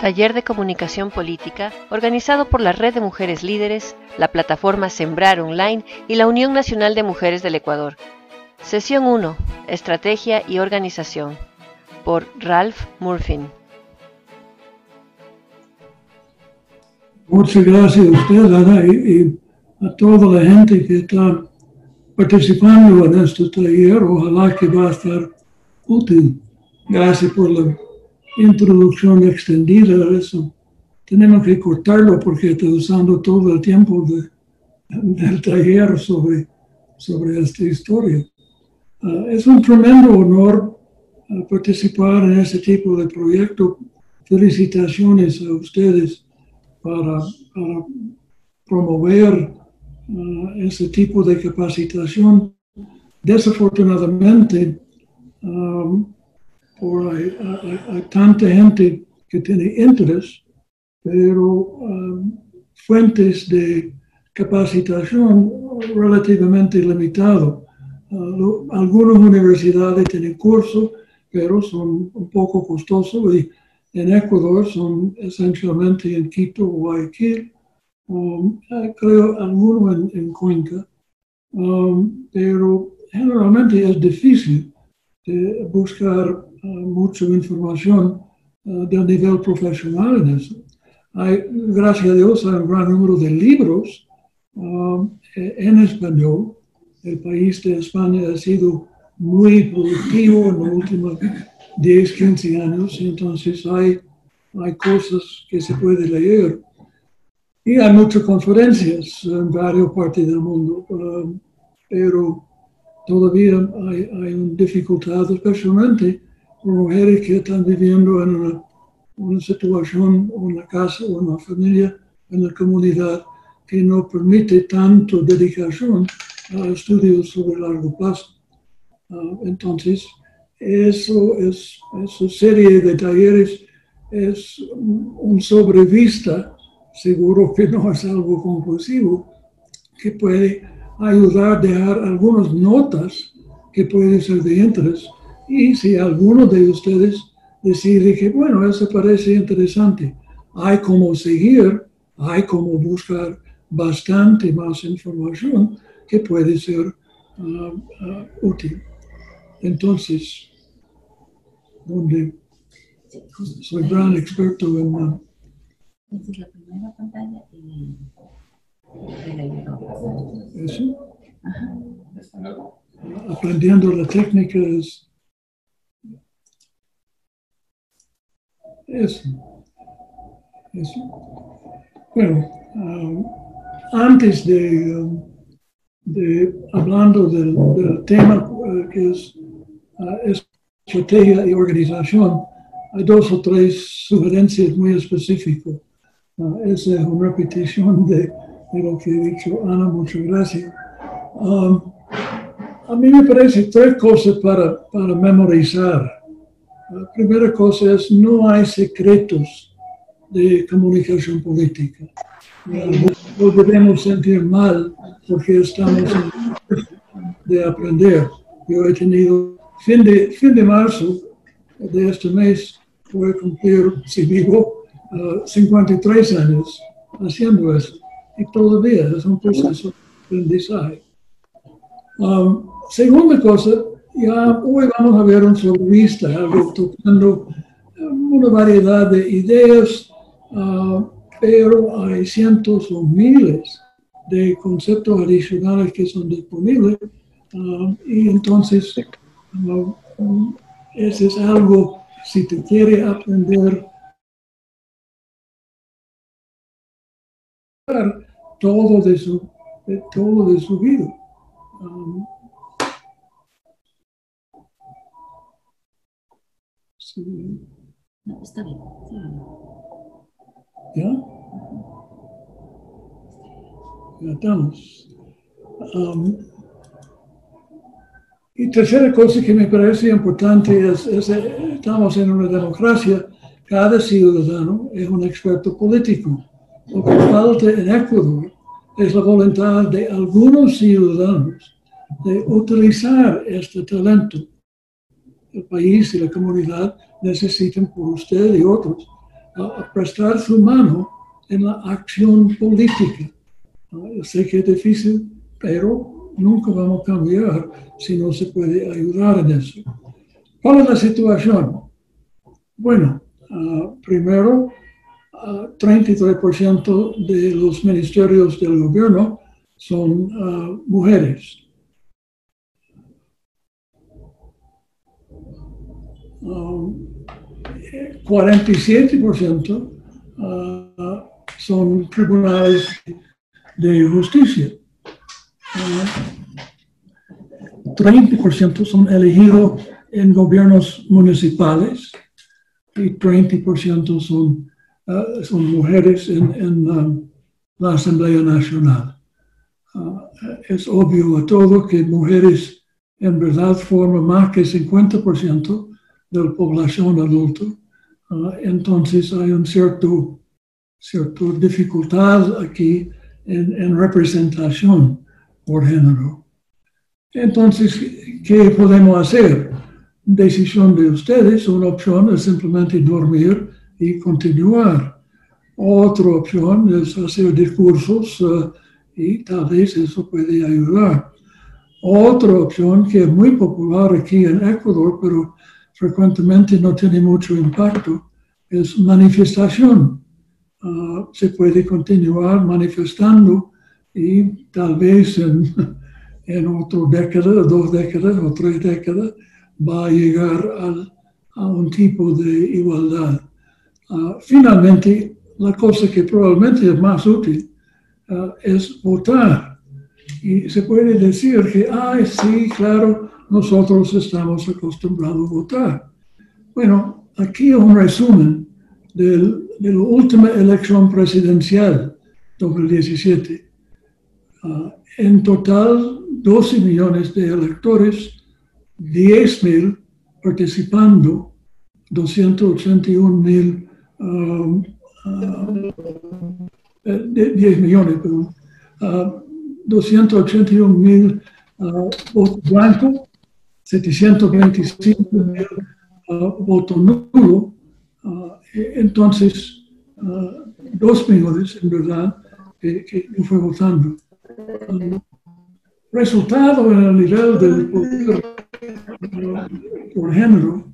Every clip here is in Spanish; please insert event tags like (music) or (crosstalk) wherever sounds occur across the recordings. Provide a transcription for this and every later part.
Taller de Comunicación Política, organizado por la Red de Mujeres Líderes, la plataforma Sembrar Online y la Unión Nacional de Mujeres del Ecuador. Sesión 1. Estrategia y Organización. Por Ralph Murphin. Muchas gracias a usted, Ana, y, a toda la gente que está participando en este taller. Ojalá que va a estar útil. Gracias por la introducción extendida a eso. Tenemos que cortarlo porque estoy usando todo el tiempo del taller sobre, sobre esta historia. Ah, es un tremendo honor ah, participar en este tipo de proyecto. Felicitaciones a ustedes para, promover uh, ese tipo de capacitación. Desafortunadamente, por hay, tanta gente que tiene interés, pero um, fuentes de capacitación relativamente limitado. Uh, algunas universidades tienen cursos, pero son un poco costosos y en Ecuador son esencialmente en Quito Guayaquil, um, eh, creo algunos en, Cuenca, um, pero generalmente es difícil buscar uh, mucha información uh, del nivel profesional en eso. Hay, gracias a Dios, hay un gran número de libros um, en español. El país de España ha sido muy productivo en los últimos 10, 15 años, entonces hay, hay cosas que se puede leer. Y hay muchas conferencias en varias partes del mundo, pero todavía hay, hay dificultad, especialmente mujeres que están viviendo en una, una situación, una casa una familia, en la comunidad que no permite tanto dedicación a estudios sobre largo plazo. Uh, entonces, eso es, esa serie de talleres es un sobrevista, seguro que no es algo conclusivo, que puede ayudar a dejar algunas notas que pueden ser de interés. Y si alguno de ustedes decide que, bueno, eso parece interesante, hay como seguir, hay como buscar bastante más información que puede ser ah, ah, útil. Entonces, donde soy gran experto en... Uh, es la primera pantalla y ¿Eso? Ajá. Aprendiendo la técnica es... Eso. Eso. Bueno, um, antes de, um, de hablando del, tema uh, que es uh, estrategia y organización, hay dos o tres sugerencias muy específicas. Uh, esa es una repetición de, lo que he dicho Ana, muchas gracias. A mí me parece tres cosas para, para memorizar. La primera cosa es, no hay secretos de comunicación política. No debemos sentir mal porque estamos en de aprender. Yo he tenido fin de, fin de marzo de este mes voy a cumplir, si vivo, 53 uh, años haciendo eso. Y todavía es un proceso de aprendizaje. Um, segunda cosa, ya hoy vamos a ver un sobrevista, algo tocando una variedad de ideas, uh, pero hay cientos o miles de conceptos adicionales que son disponibles. Uh, y entonces eso es algo, si te quiere aprender todo de su, todo de su vida. Um, No, está bien. ¿Ya? Ya estamos. Um, y tercera cosa que me parece importante es, estamos en una democracia, cada ciudadano es un experto político. Lo que falta en Ecuador es la voluntad de algunos ciudadanos de utilizar este talento. El país y la comunidad necesitan por usted y otros prestar su mano en la acción política. sé que es difícil, pero nunca vamos a cambiar si no se puede ayudar en eso. ¿Cuál es la situación? Bueno, ah, primero, 33% ah, de los ministerios del gobierno son uh, mujeres. Um, 47% uh, son tribunales de justicia. Uh, 30% son elegidos en gobiernos municipales y 30% son, uh, mujeres en, la Asamblea Nacional. Ah, es obvio a todo que mujeres en verdad forman más que 50% de la población adulta. Ah, entonces hay una cierto, cierta dificultad aquí en, representación por género. Entonces, ¿qué podemos hacer? Decisión de ustedes, una opción es simplemente dormir y continuar. Otra opción es hacer discursos ah, y tal vez eso puede ayudar. Otra opción que es muy popular aquí en Ecuador, pero frecuentemente no tiene mucho impacto, es manifestación. Ah, se puede continuar manifestando y tal vez en, (laughs) en otra década, dos décadas o tres décadas va a llegar a un tipo de igualdad. Ah, finalmente, la cosa que probablemente es más útil Ah, es votar. Y se puede decir que, ay, sí, claro, nosotros estamos acostumbrados a votar. Bueno, aquí un resumen de la última elección presidencial, 2017. Ah, en total, 12 millones de electores, 10 mil participando, 281 mil 10 millones, perdón, 281 mil votos blancos, 725 mil votos nulos. entonces, dos millones en verdad que, que fue votando. resultado en el nivel del poder por género,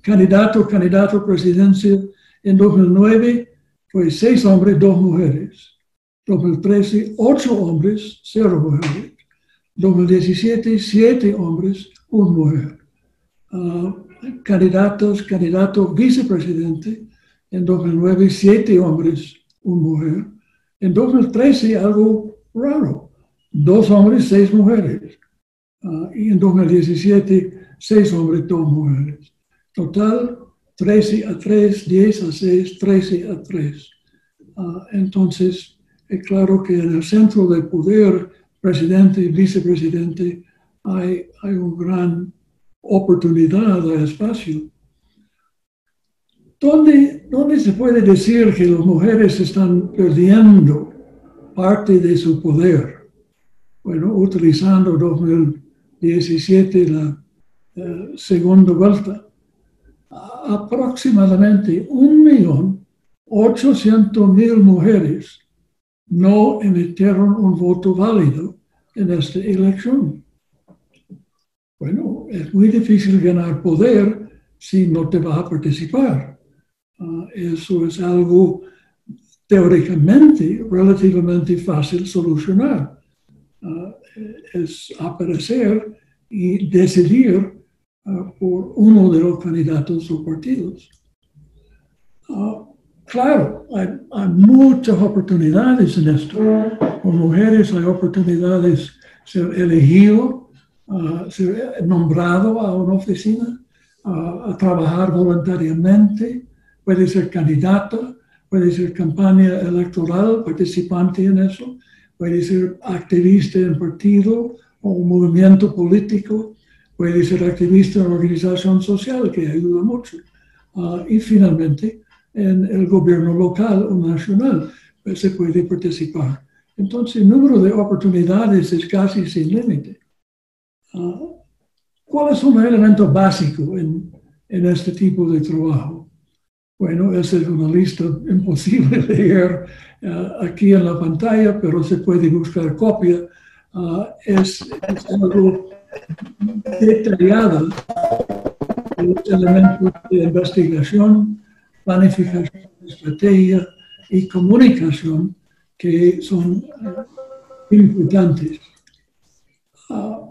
candidato, candidato a presidencia en 2009 fue seis hombres, dos mujeres. 2013, ocho hombres, cero mujeres. 2017, siete hombres, una mujer. Uh, candidatos, candidato vicepresidente. En 2009, siete hombres, una mujer. En 2013, algo raro. Dos hombres, seis mujeres. Uh, y en 2017, seis hombres, dos mujeres. Total, 13 a 3, 10 a 6, 13 a 3. Ah, entonces, es claro que en el centro del poder, presidente y vicepresidente, hay, hay una gran oportunidad de espacio. ¿Dónde, ¿Dónde se puede decir que las mujeres están perdiendo parte de su poder? Bueno, utilizando 2017 la segunda vuelta aproximadamente un millón ochocientos mil mujeres no emitieron un voto válido en esta elección. Bueno, es muy difícil ganar poder si no te vas a participar. Ah, eso es algo teóricamente relativamente fácil solucionar. Ah, es aparecer y decidir Ah, por uno de los candidatos o partidos. Claro, hay, muchas oportunidades en esto. Con mujeres hay oportunidades ser elegido, uh, ser nombrado a una oficina, a trabajar voluntariamente, puede ser candidato, puede ser campaña electoral, participante en eso, puede ser activista en partido o un movimiento político puede ser activista en organización social, que ayuda mucho. Ah, y finalmente, en el gobierno local o nacional pues, se puede participar. Entonces, el número de oportunidades es casi sin límite. Uh, ¿Cuál es un elemento básico en, en este tipo de trabajo? Bueno, esa es una lista imposible de (laughs) leer eh, aquí en la pantalla, pero se puede buscar copia. Ah, es, es, algo detallado los elementos de investigación, planificación, estrategia y comunicación que son eh, importantes. Ah,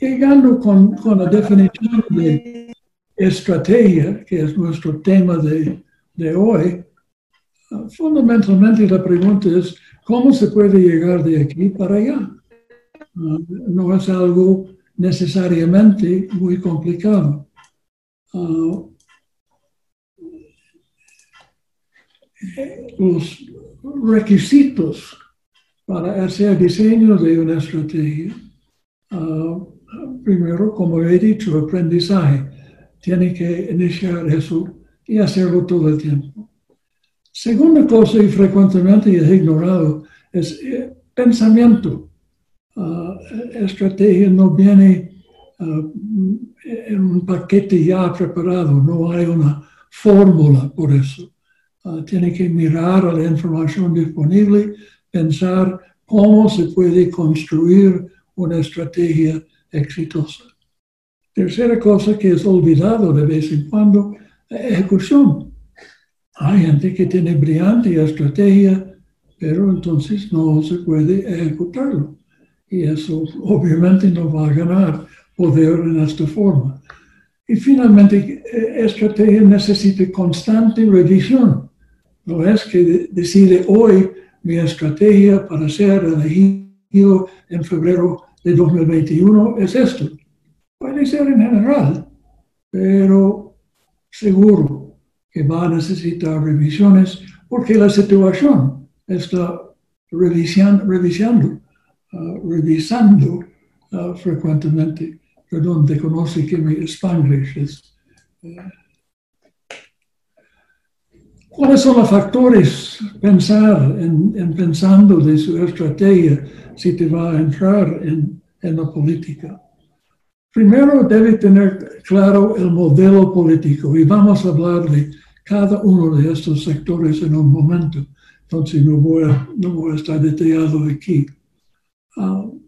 llegando con, con, la definición de estrategia, que es nuestro tema de, de hoy, uh, fundamentalmente la pregunta es, ¿cómo se puede llegar de aquí para allá? Uh, no es algo necesariamente muy complicado. Los requisitos para hacer diseño de una estrategia primero, como he dicho, aprendizaje. Tiene que iniciar eso y hacerlo todo el tiempo. Segunda cosa, y frecuentemente es ignorado, es eh, pensamiento. Uh, estrategia no viene uh, en un paquete ya preparado, no hay una fórmula por eso. Uh, tiene que mirar a la información disponible, pensar cómo se puede construir una estrategia exitosa. Tercera cosa que es olvidado de vez en cuando, ejecución. Hay gente que tiene brillante estrategia, pero entonces no se puede ejecutarlo. Y eso obviamente no va a ganar poder en esta forma. Y finalmente, estrategia necesita constante revisión. No es que decide hoy mi estrategia para ser elegido en febrero de 2021 es esto. Puede ser en general, pero seguro que va a necesitar revisiones porque la situación está revisando, revisando, uh, revisando uh, frecuentemente. Perdón, te conoce que mi spanglish es... Uh, ¿Cuáles son los factores pensar en, en, pensando de su estrategia si te va a entrar en, en la política? Primero debe tener claro el modelo político y vamos a hablar de cada uno de estos sectores en un momento. Entonces no voy a, no voy a estar detallado aquí. Uh,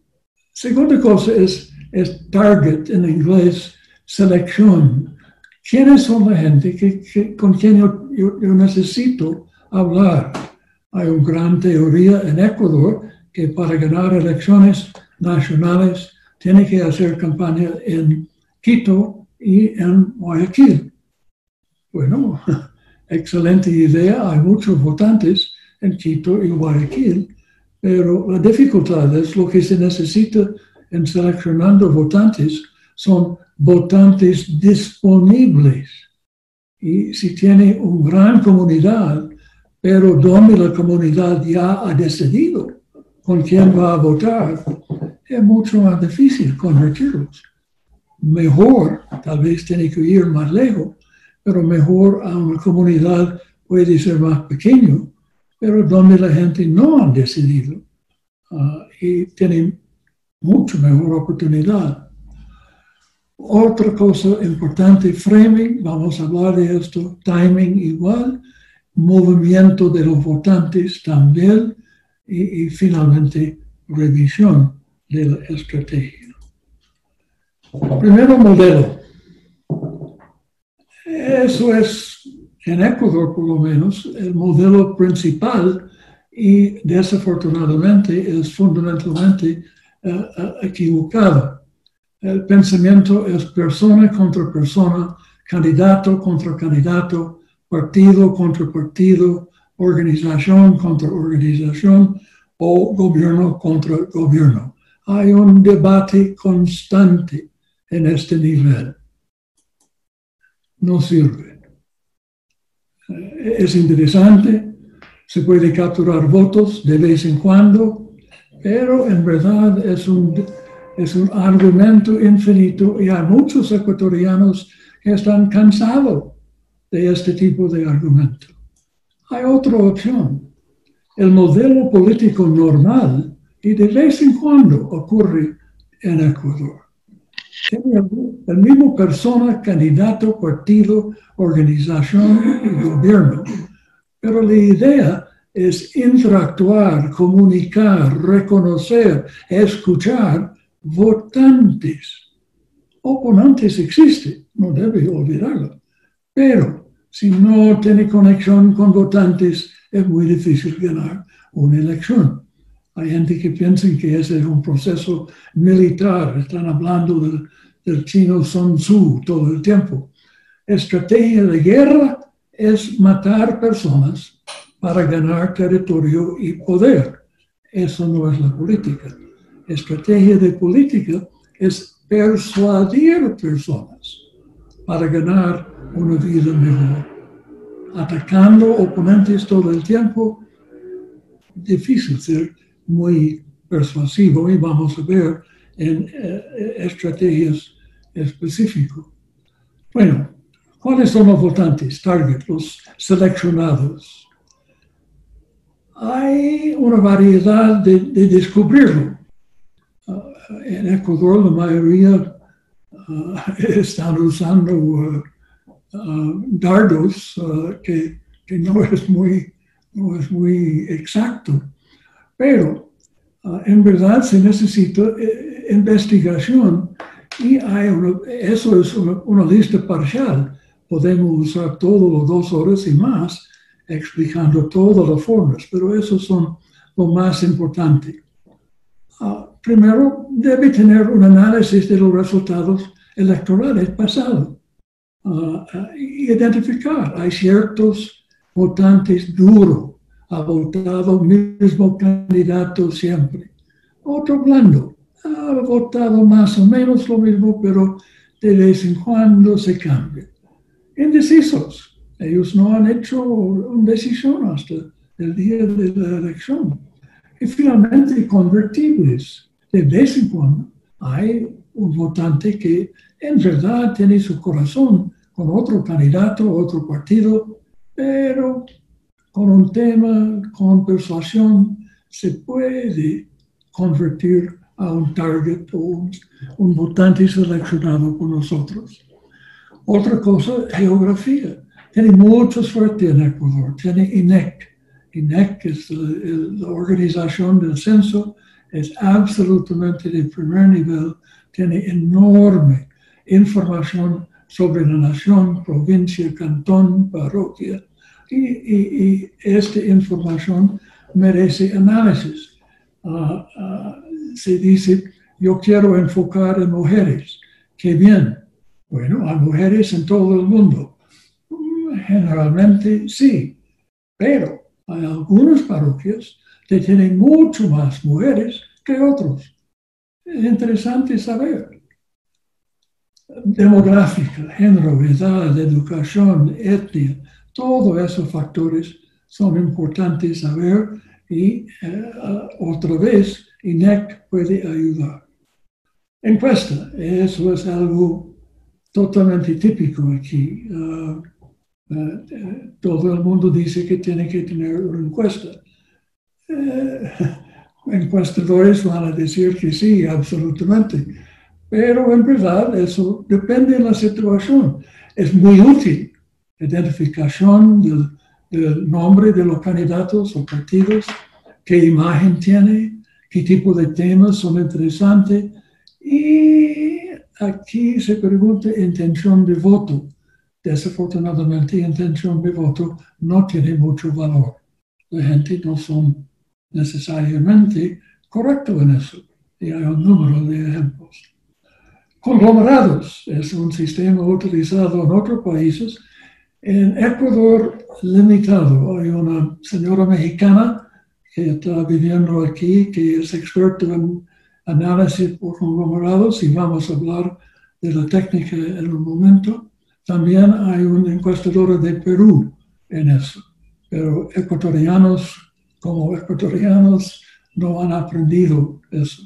segunda cosa es, es target en inglés, selección. ¿Quiénes son la gente con quien yo, yo, necesito hablar? Hay una gran teoría en Ecuador que para ganar elecciones nacionales tiene que hacer campaña en Quito y en Guayaquil. Bueno, (laughs) excelente idea, hay muchos votantes en Quito y Guayaquil, pero la dificultad es lo que se necesita en seleccionando votantes son votantes disponibles. Y si tiene una gran comunidad, pero donde la comunidad ya ha decidido con quién va a votar, es mucho más difícil convertirlos. Mejor, tal vez tiene que ir más lejos, pero mejor a una comunidad puede ser más pequeño, pero donde la gente no ha decidido uh, y tienen mucho mejor oportunidad. Otra cosa importante, framing, vamos a hablar de esto, timing igual, movimiento de los votantes también y, finalmente revisión de la estrategia. Primero modelo. Eso es, en Ecuador por lo menos, el modelo principal y desafortunadamente es fundamentalmente uh, equivocado el pensamiento es persona contra persona, candidato contra candidato, partido contra partido, organización contra organización o gobierno contra gobierno. Hay un debate constante en este nivel. No sirve. Eh, es interesante, se puede capturar votos de vez en cuando, pero en verdad es un es un argumento infinito y hay muchos ecuatorianos que están cansados de este tipo de argumento. Hay otra opción. El modelo político normal, y de vez en cuando ocurre en Ecuador, el mismo persona, candidato, partido, organización y gobierno. Pero la idea es interactuar, comunicar, reconocer, escuchar votantes. Oponentes existen, no debe olvidarlo. Pero si no tiene conexión con votantes, es muy difícil ganar una elección. Hay gente que piensa que ese es un proceso militar, están hablando del, del chino Sun Tzu todo el tiempo. Estrategia de guerra es matar personas para ganar territorio y poder. Eso no es la política. Estrategia de política es persuadir personas para ganar una vida mejor. Atacando oponentes todo el tiempo, difícil ser muy persuasivo y vamos a ver en eh, estrategias específicas. Bueno, ¿cuáles son los votantes, target, los seleccionados? Hay una variedad de, descubrirlo. En Ecuador la mayoría ah, (laughs) están usando ah, dardos que, que, no, (laughs) es muy, no es muy exacto pero en verdad se necesita eh, investigación y hay eso es una, lista parcial. Podemos usar todos los dos horas y más explicando todas las formas, pero eso son lo más importante. Ah, primero, debe tener un análisis de los resultados electorales pasados. Uh, identificar, hay ciertos votantes duros ha votado mismo candidato siempre. Otro blando, ha votado más o menos lo mismo, pero de vez en cuando se cambia. Indecisos, ellos no han hecho una decisión hasta el día de la elección. Y finalmente convertibles, de vez en cuando hay un votante que en verdad tiene su corazón con otro candidato, otro partido, pero con un tema, con persuasión, se puede convertir a un target o un, votante seleccionado por nosotros. Otra cosa, geografía. Tiene mucha suerte en Ecuador. Tiene INEC. INEC es la, organización del censo, es absolutamente de primer nivel, tiene enorme información sobre la nación, provincia, cantón, parroquia, y, esta información merece análisis. Ah, ah, se dice, yo quiero enfocar en mujeres. Qué bien. Bueno, hay mujeres en todo el mundo. Generalmente sí, pero hay algunas parroquias que tienen mucho más mujeres que otros. Es interesante saber. Demográfica, género, edad, educación, etnia, todos esos factores son importantes saber y eh, otra vez INEC puede ayudar. Encuesta, eso es algo totalmente típico aquí. Ah, eh, todo el mundo dice que tiene que tener una encuesta. Eh, (laughs) encuestadores van a decir que sí, absolutamente. Pero en verdad eso depende de la situación. Es muy útil identificación del, nombre de los candidatos o partidos, qué imagen tiene, qué tipo de temas son interesantes. Y aquí se pregunta intención de voto. Desafortunadamente, intención de voto no tiene mucho valor. La gente no son necesariamente correctos en eso. Y hay un número de ejemplos. Conglomerados es un sistema utilizado en otros países en Ecuador limitado hay una señora mexicana que está viviendo aquí, que es experta en análisis por conglomerados y vamos a hablar de la técnica en un momento. También hay un encuestador de Perú en eso, pero ecuatorianos como ecuatorianos no han aprendido eso.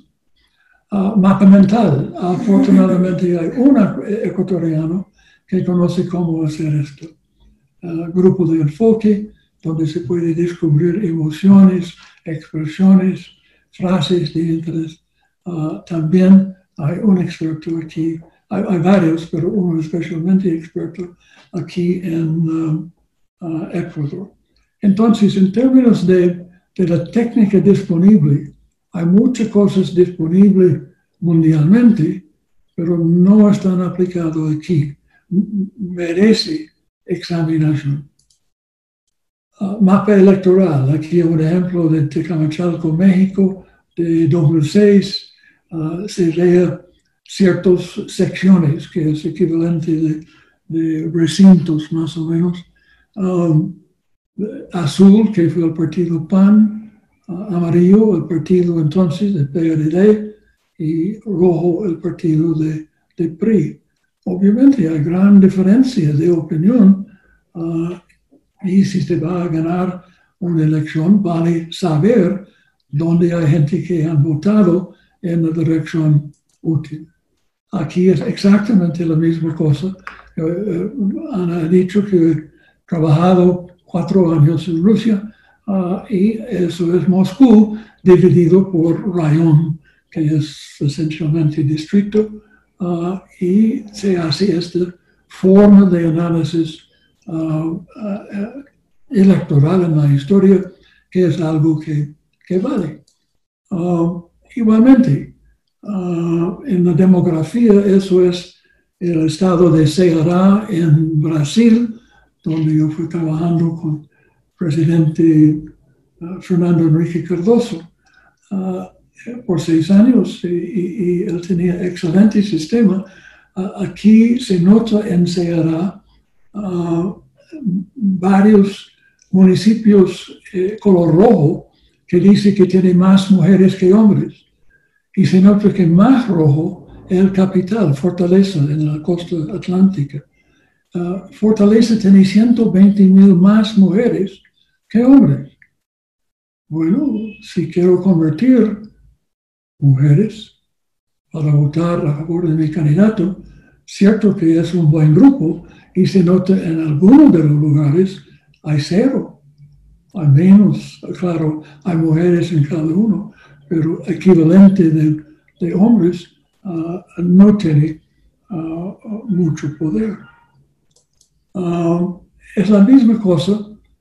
Uh, mapa mental, afortunadamente hay un ecuatoriano que conoce cómo hacer esto grupo de enfoque donde se puede descubrir emociones, expresiones, frases de interés. Ah, también hay un experto aquí hay, hay, varios, pero uno especialmente experto aquí en uh, uh, Ecuador. Entonces, en términos de, de, la técnica disponible, hay muchas cosas disponibles mundialmente, pero no están aplicadas aquí. Merece examinación. Uh, mapa electoral, aquí un ejemplo de Tecamachalco, México, de 2006, se lee ciertas secciones, que es equivalente de, recintos más o menos. Um, azul, que fue el partido PAN, amarillo, el partido entonces de PRD, y rojo, el partido de, de PRI. Obviamente hay gran diferencia de opinión uh, y si se va a ganar una elección, vale saber dónde hay gente que han votado en la dirección útil. Aquí es exactamente la misma cosa. Eh, eh, Ana ha dicho que he trabajado cuatro años en Rusia uh, y eso es Moscú dividido por rayón, que es esencialmente distrito, uh, y se hace esta forma de análisis uh, electoral en la historia, que es algo que, que vale. igualmente, en la demografía, eso es el estado de Ceará en Brasil, donde yo fui trabajando con el presidente uh, Fernando Enrique Cardoso uh, por seis años y, él tenía excelente sistema. Uh, aquí se nota en Ceará varios municipios eh, color rojo que dice que tiene más mujeres que hombres. Y se nota que más rojo es el capital, Fortaleza, en la costa atlántica. Uh, Fortaleza tiene 120 mil más mujeres que hombres. Bueno, si quiero convertir mujeres para votar a favor de mi candidato, cierto que es un buen grupo y se nota en algunos de los lugares hay cero. Al menos, claro, hay mujeres en cada uno, pero equivalente de, hombres uh, no tiene uh, mucho poder. Ah, es la misma cosa,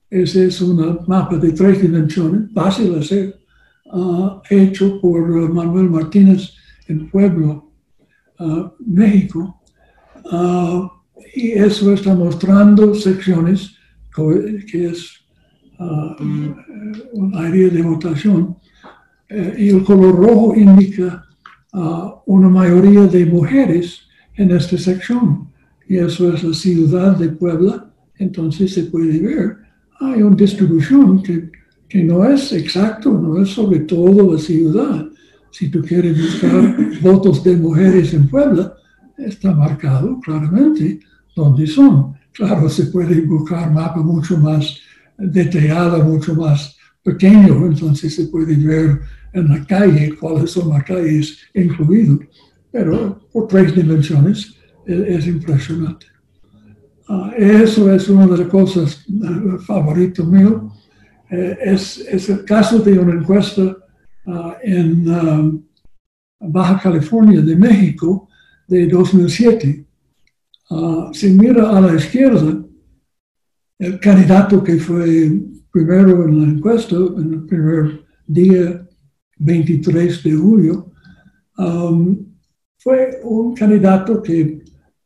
es un mapa de tres dimensiones, fácil hacer, uh, hecho por Manuel Martínez en Pueblo, uh, México. y eso está mostrando secciones que es un área de votación. Eh, y el color rojo indica una mayoría de mujeres en esta sección y eso es la ciudad de Puebla, entonces se puede ver, hay una distribución que, que no es exacto, no es sobre todo la ciudad. Si tú quieres buscar votos de mujeres en Puebla, está marcado claramente dónde son. Claro, se puede buscar mapa mucho más detallado, mucho más pequeño, entonces se puede ver en la calle cuáles son las calles incluidas, pero por tres dimensiones es, impresionante. Ah, eso es una de las cosas uh, favoritas mío. Eh, es, el caso de una encuesta ah, en um, Baja California de México de 2007. si mira a la izquierda, el candidato que fue primero en la encuesta, en el primer día 23 de julio, fue un candidato que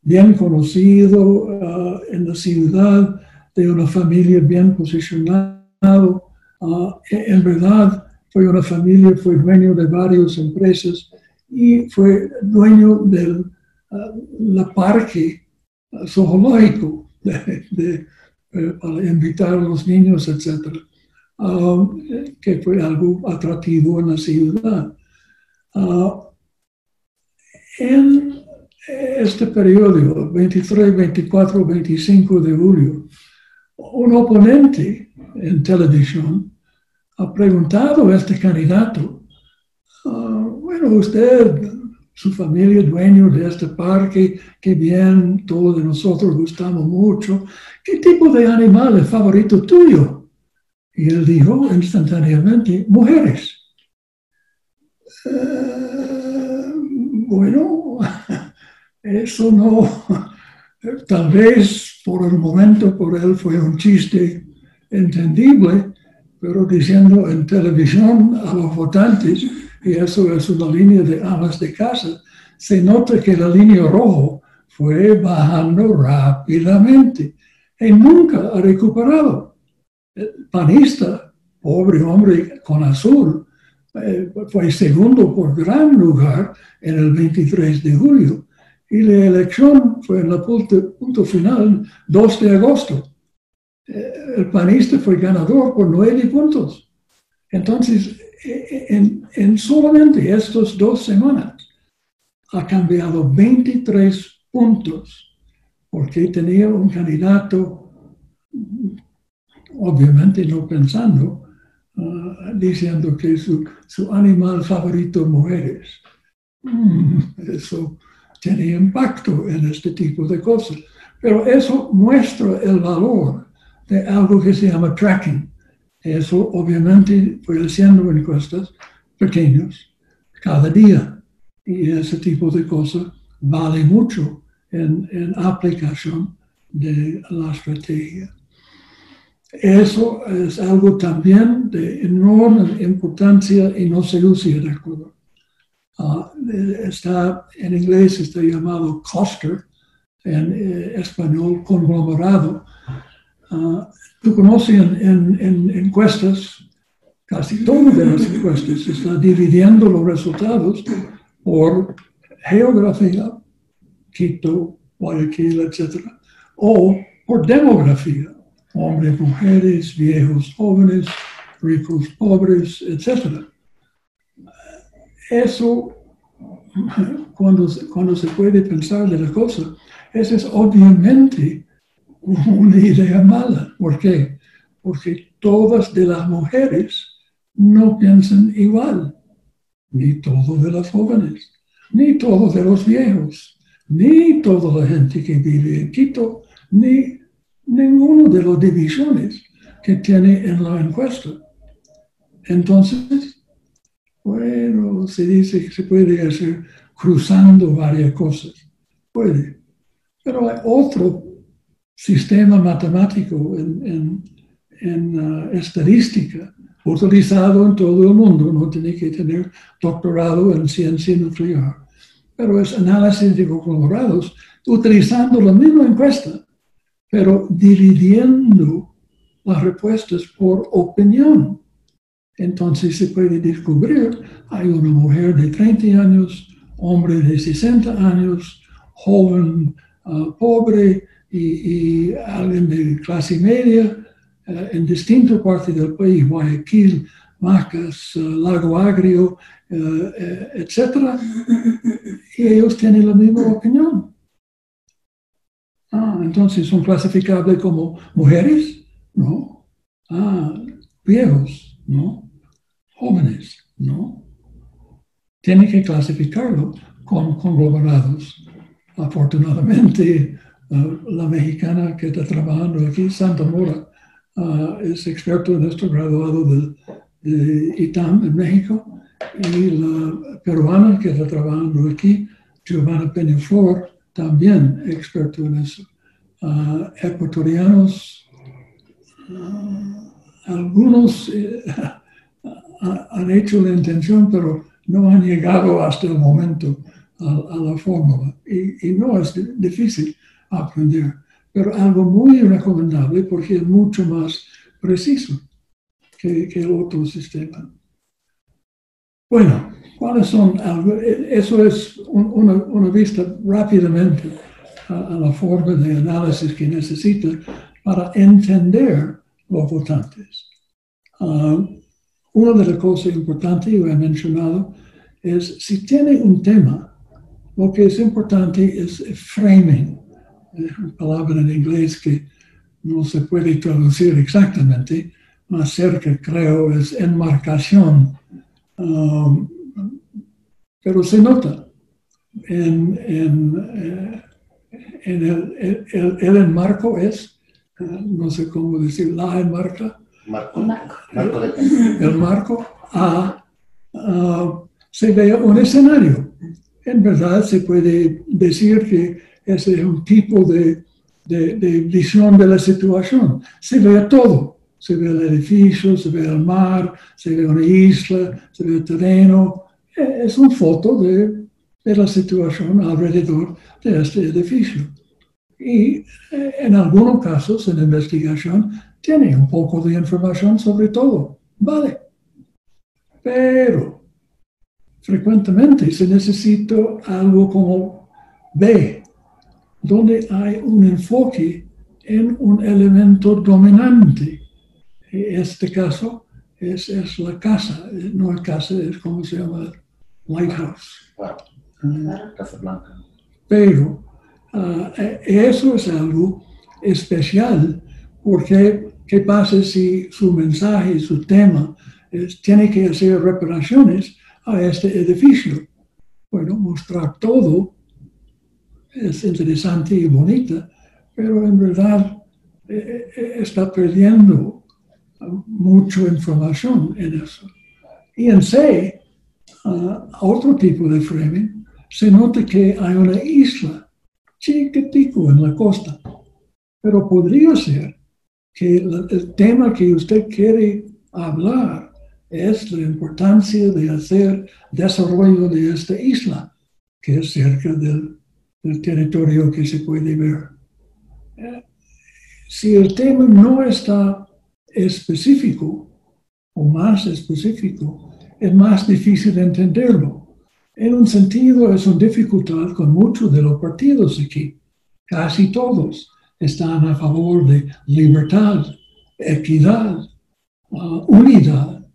bien conocido uh, en la ciudad, de una familia bien posicionada. Uh, en verdad, fue una familia, fue dueño de varias empresas y fue dueño del uh, parque zoológico de, eh, para invitar a los niños, etc. Que fue algo atractivo en la ciudad. en este periodo, 23, 24, 25 de julio, un oponente en televisión ha preguntado a este candidato, ah, bueno, usted, su familia dueño de este parque, qué bien, todos nosotros gustamos mucho, ¿qué tipo de animal es favorito tuyo? Y él dijo instantáneamente, mujeres. Eh, bueno, Eso no, tal vez por el momento por él fue un chiste entendible, pero diciendo en televisión a los votantes, y eso es una línea de amas de casa, se nota que la línea roja fue bajando rápidamente y nunca ha recuperado. El panista, pobre hombre con azul, eh, fue segundo por gran lugar en el 23 de julio y la elección fue en el punto, final 2 de agosto. Eh, el panista fue ganador por nueve puntos. Entonces, eh, en, en solamente estas dos semanas ha cambiado 23 puntos porque tenía un candidato, obviamente no pensando, ah, diciendo que su, su animal favorito mujeres. Mm, eso tiene impacto en este tipo de cosas. Pero eso muestra el valor de algo que se llama tracking. Eso obviamente fue haciendo encuestas pequeñas cada día. Y ese tipo de cosas vale mucho en, aplicación de la estrategia. Eso es algo también de enorme importancia y no se usa en Ecuador. Ah, está, en inglés está llamado cluster, en eh, español conglomerado. Uh, Tú conoces en, en, encuestas, casi todas las encuestas, está dividiendo los resultados por geografía, Quito, Guayaquil, etc., o por demografía, hombres, mujeres, viejos, jóvenes, ricos, pobres, etc. Eso, cuando, cuando se puede pensar de la cosa, eso es obviamente una idea mala. ¿Por qué? Porque todas de las mujeres no piensan igual, ni todos de las jóvenes, ni todos de los viejos, ni toda la gente que vive en Quito, ni ninguno de las divisiones que tiene en la encuesta. Entonces, bueno, se dice que se puede hacer cruzando varias cosas. Puede. Pero hay otro sistema matemático en, en, uh, estadística utilizado en todo el mundo. No tiene que tener doctorado en ciencia nuclear. Pero es análisis de conglomerados utilizando la misma encuesta, pero dividiendo las respuestas por opinión. Entonces se puede descubrir, hay una mujer de 30 años, hombre de 60 años, joven, uh, pobre, y, alguien de clase media eh, en distintas partes del país, Guayaquil, Macas, eh, Lago Agrio, eh, etc. Y ellos tienen la misma opinión. Ah, entonces son clasificables como mujeres, ¿no? Ah, viejos, ¿no? Jóvenes, ¿no? Tienen que clasificarlo con conglomerados. Afortunadamente, la mexicana que está trabajando aquí, Santa Mora, ah, es experto en esto, graduado de, ITAM en México, y la peruana que está trabajando aquí, Giovanna Peñaflor, también experto en eso. Uh, ecuatorianos, algunos (laughs) han hecho la intención, pero no han llegado hasta el momento a, la fórmula. Y, y, no es difícil aprender, pero algo muy recomendable porque es mucho más preciso que, que el otro sistema. Bueno, ¿cuáles son? Eso es una, una, vista rápidamente a, la forma de análisis que necesita para entender los votantes. Uh, una de las cosas importantes, yo he mencionado, es si tiene un tema, lo que es importante es framing, palabra en inglés que no se puede traducir exactamente, más cerca creo es enmarcación, um, pero se nota en, en, eh, el, el, enmarco es, eh, no sé cómo decir, la enmarca. Marco. Marco. (laughs) El marco A, se ve un escenario en verdad se puede decir que ese es un tipo de, de, de visión de la situación. Se ve todo, se ve el edificio, se ve el mar, se ve una isla, se ve el terreno. Es una foto de, de la situación alrededor de este edificio. Y eh, en algunos casos en investigación tiene un poco de información sobre todo. Vale. Pero frecuentemente se necesita algo como B, donde hay un enfoque en un elemento dominante. En este caso es, es la casa, no la casa, es como se llama, lighthouse. Casa Blanca. Pero ah, eh, eso es algo especial porque ¿qué pasa si su mensaje, su tema, tiene que hacer reparaciones a este edificio? Bueno, mostrar todo es interesante y bonita, pero en verdad eh, eh, está perdiendo mucha información en eso. Y en C, ah, otro tipo de framing, se nota que hay una isla chiquitico en la costa, pero podría ser que el tema que usted quiere hablar es la importancia de hacer desarrollo de esta isla, que es cerca del, del territorio que se puede ver. Eh, si el tema no está específico o más específico, es más difícil entenderlo. En un sentido, es una dificultad con muchos de los partidos aquí. Casi todos están a favor de libertad, equidad, uh, unidad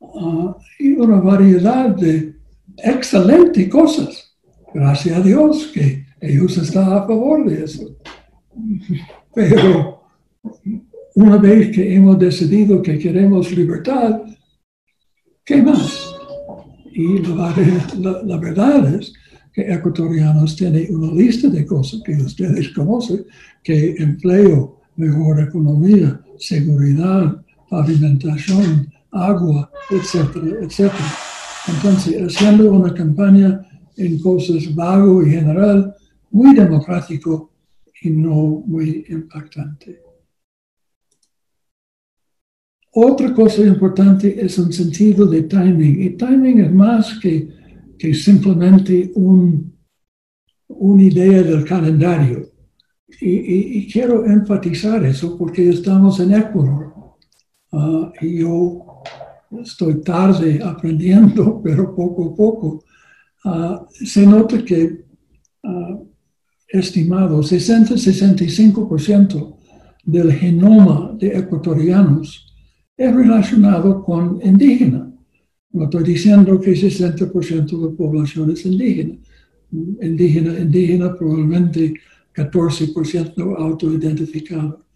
uh, y una variedad de excelentes cosas. Gracias a Dios que ellos están a favor de eso. (laughs) Pero una vez que hemos decidido que queremos libertad, ¿qué más? Y la, verdad es que ecuatorianos tienen una lista de cosas que ustedes conocen, que empleo, mejor economía, seguridad, pavimentación, agua, etcétera, etcétera. Entonces, haciendo una campaña en cosas vago y general, muy democrático y no muy impactante. Otra cosa importante es un sentido de timing. Y timing es más que, que simplemente un, una idea del calendario. Y, quiero enfatizar eso porque estamos en Ecuador. Ah, y yo estoy tarde aprendiendo, (laughs) pero poco a poco. Ah, se nota que, uh, estimado, 60-65% del genoma de ecuatorianos es relacionado con indígena. No estoy diciendo que 60% de la población es indígena. Indígena, indígena, probablemente 14% autoidentificado.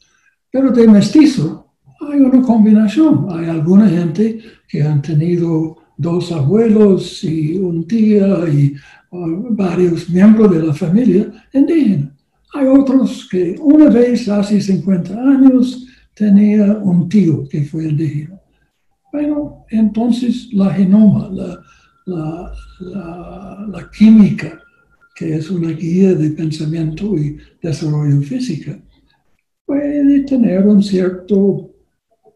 Pero de mestizo hay una combinación. Hay alguna gente que han tenido dos abuelos y un tía y uh, varios miembros de la familia indígena. Hay otros que una vez hace 50 años tenía un tío que fue indígena. Pero entonces la genoma, la, la, química, que es una guía de pensamiento y desarrollo física, puede tener un cierto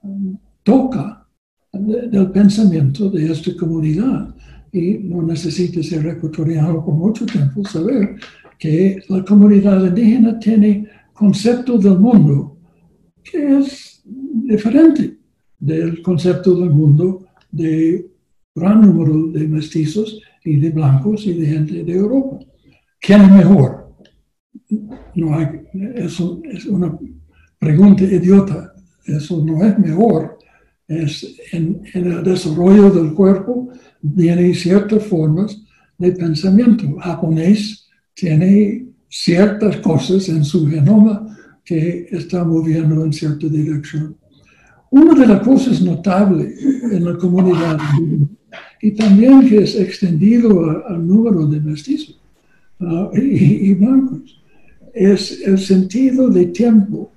um, toca del pensamiento de esta comunidad. Y no necesita ser ecuatoriano por mucho tiempo saber que la comunidad indígena tiene concepto del mundo que es diferente del concepto del mundo de gran número de mestizos y de blancos y de gente de Europa. ¿Quién es mejor? No hay, eso es una pregunta idiota. Eso no es mejor. Es en, el desarrollo del cuerpo vienen ciertas formas de pensamiento. El japonés tiene ciertas cosas en su genoma que está moviendo en cierta dirección. Una de las cosas notables en la comunidad y también que es extendido al número de mestizos y, y blancos es el sentido de tiempo.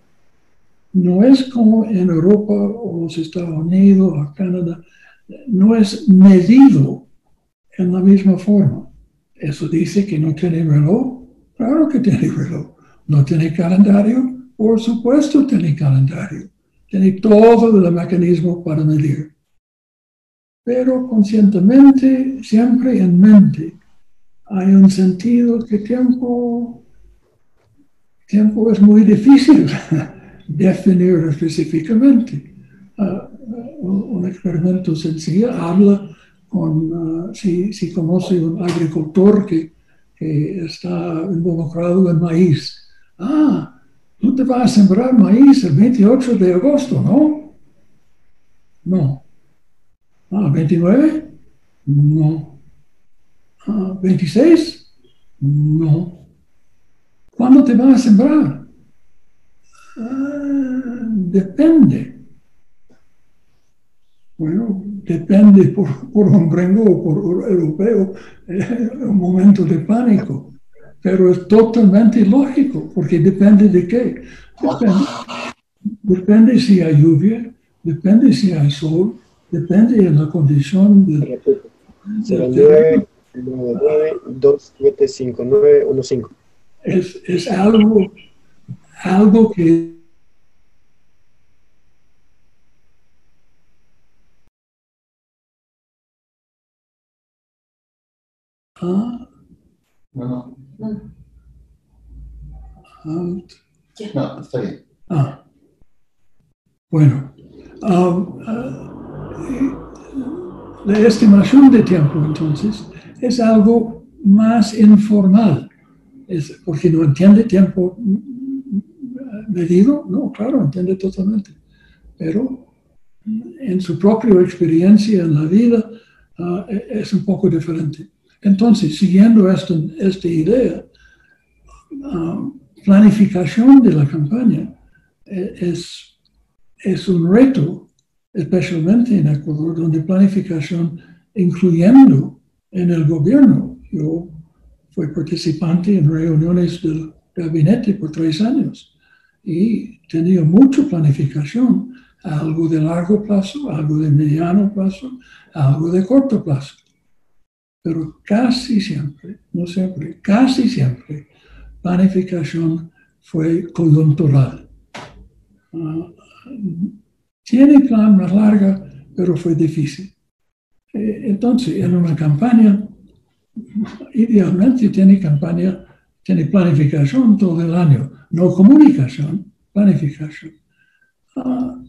No es como en Europa o los Estados Unidos o Canadá, no es medido en la misma forma. Eso dice que no tiene reloj. Claro que tiene reloj. No tiene calendario. Por supuesto tiene calendario. Tiene todo el mecanismo para medir. Pero conscientemente, siempre en mente, hay un sentido que tiempo, tiempo es muy difícil (laughs) definir específicamente. Ah, un experimento sencillo habla con, ah, si, si, conoce un agricultor que, que, está involucrado en maíz. Ah, tú te vas a sembrar maíz el 28 de agosto, ¿no? No. Ah, 29? No. Ah, 26? No. ¿Cuándo te vas a sembrar? Ah, depende. Bueno, depende por, por gringo o por europeo, eh, un momento de pánico. Pero es totalmente lógico, porque depende de qué. Depende, depende si hay lluvia, depende si hay sol, depende de la condición de... 09 275915. Es, es algo, algo que Ah, No. Ah, bueno, um, ah, la estimación de tiempo entonces es algo más informal, es porque no entiende tiempo medido, no, claro, entiende totalmente, pero en su propia experiencia en la vida ah, es un poco diferente. Entonces, siguiendo esta, idea, ah, planificación de la campaña eh, es, es un reto, especialmente en Ecuador, donde planificación, incluyendo en el gobierno, yo fui participante en reuniones del gabinete por tres años y tenía mucha planificación, algo de largo plazo, algo de mediano plazo, algo de corto plazo pero casi siempre, no siempre, casi siempre, planificación fue coyuntural. Uh, tiene plan más larga, pero fue difícil. Eh, entonces, en una campaña, idealmente tiene campaña, tiene planificación todo el año, no comunicación, planificación. Uh,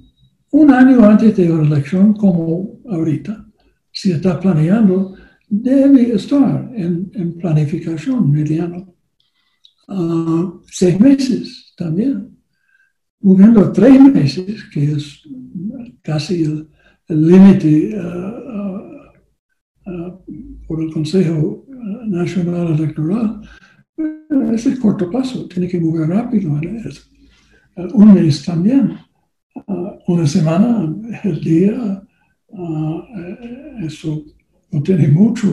un año antes de la elección, como ahorita, si está planeando, debe estar en, en planificación mediano. Uh, seis meses también. Moviendo tres meses, que es casi el límite uh, uh, por el Consejo Nacional Electoral, es el corto plazo, tiene que mover rápido. un mes también, una semana, el día, eso no tiene mucha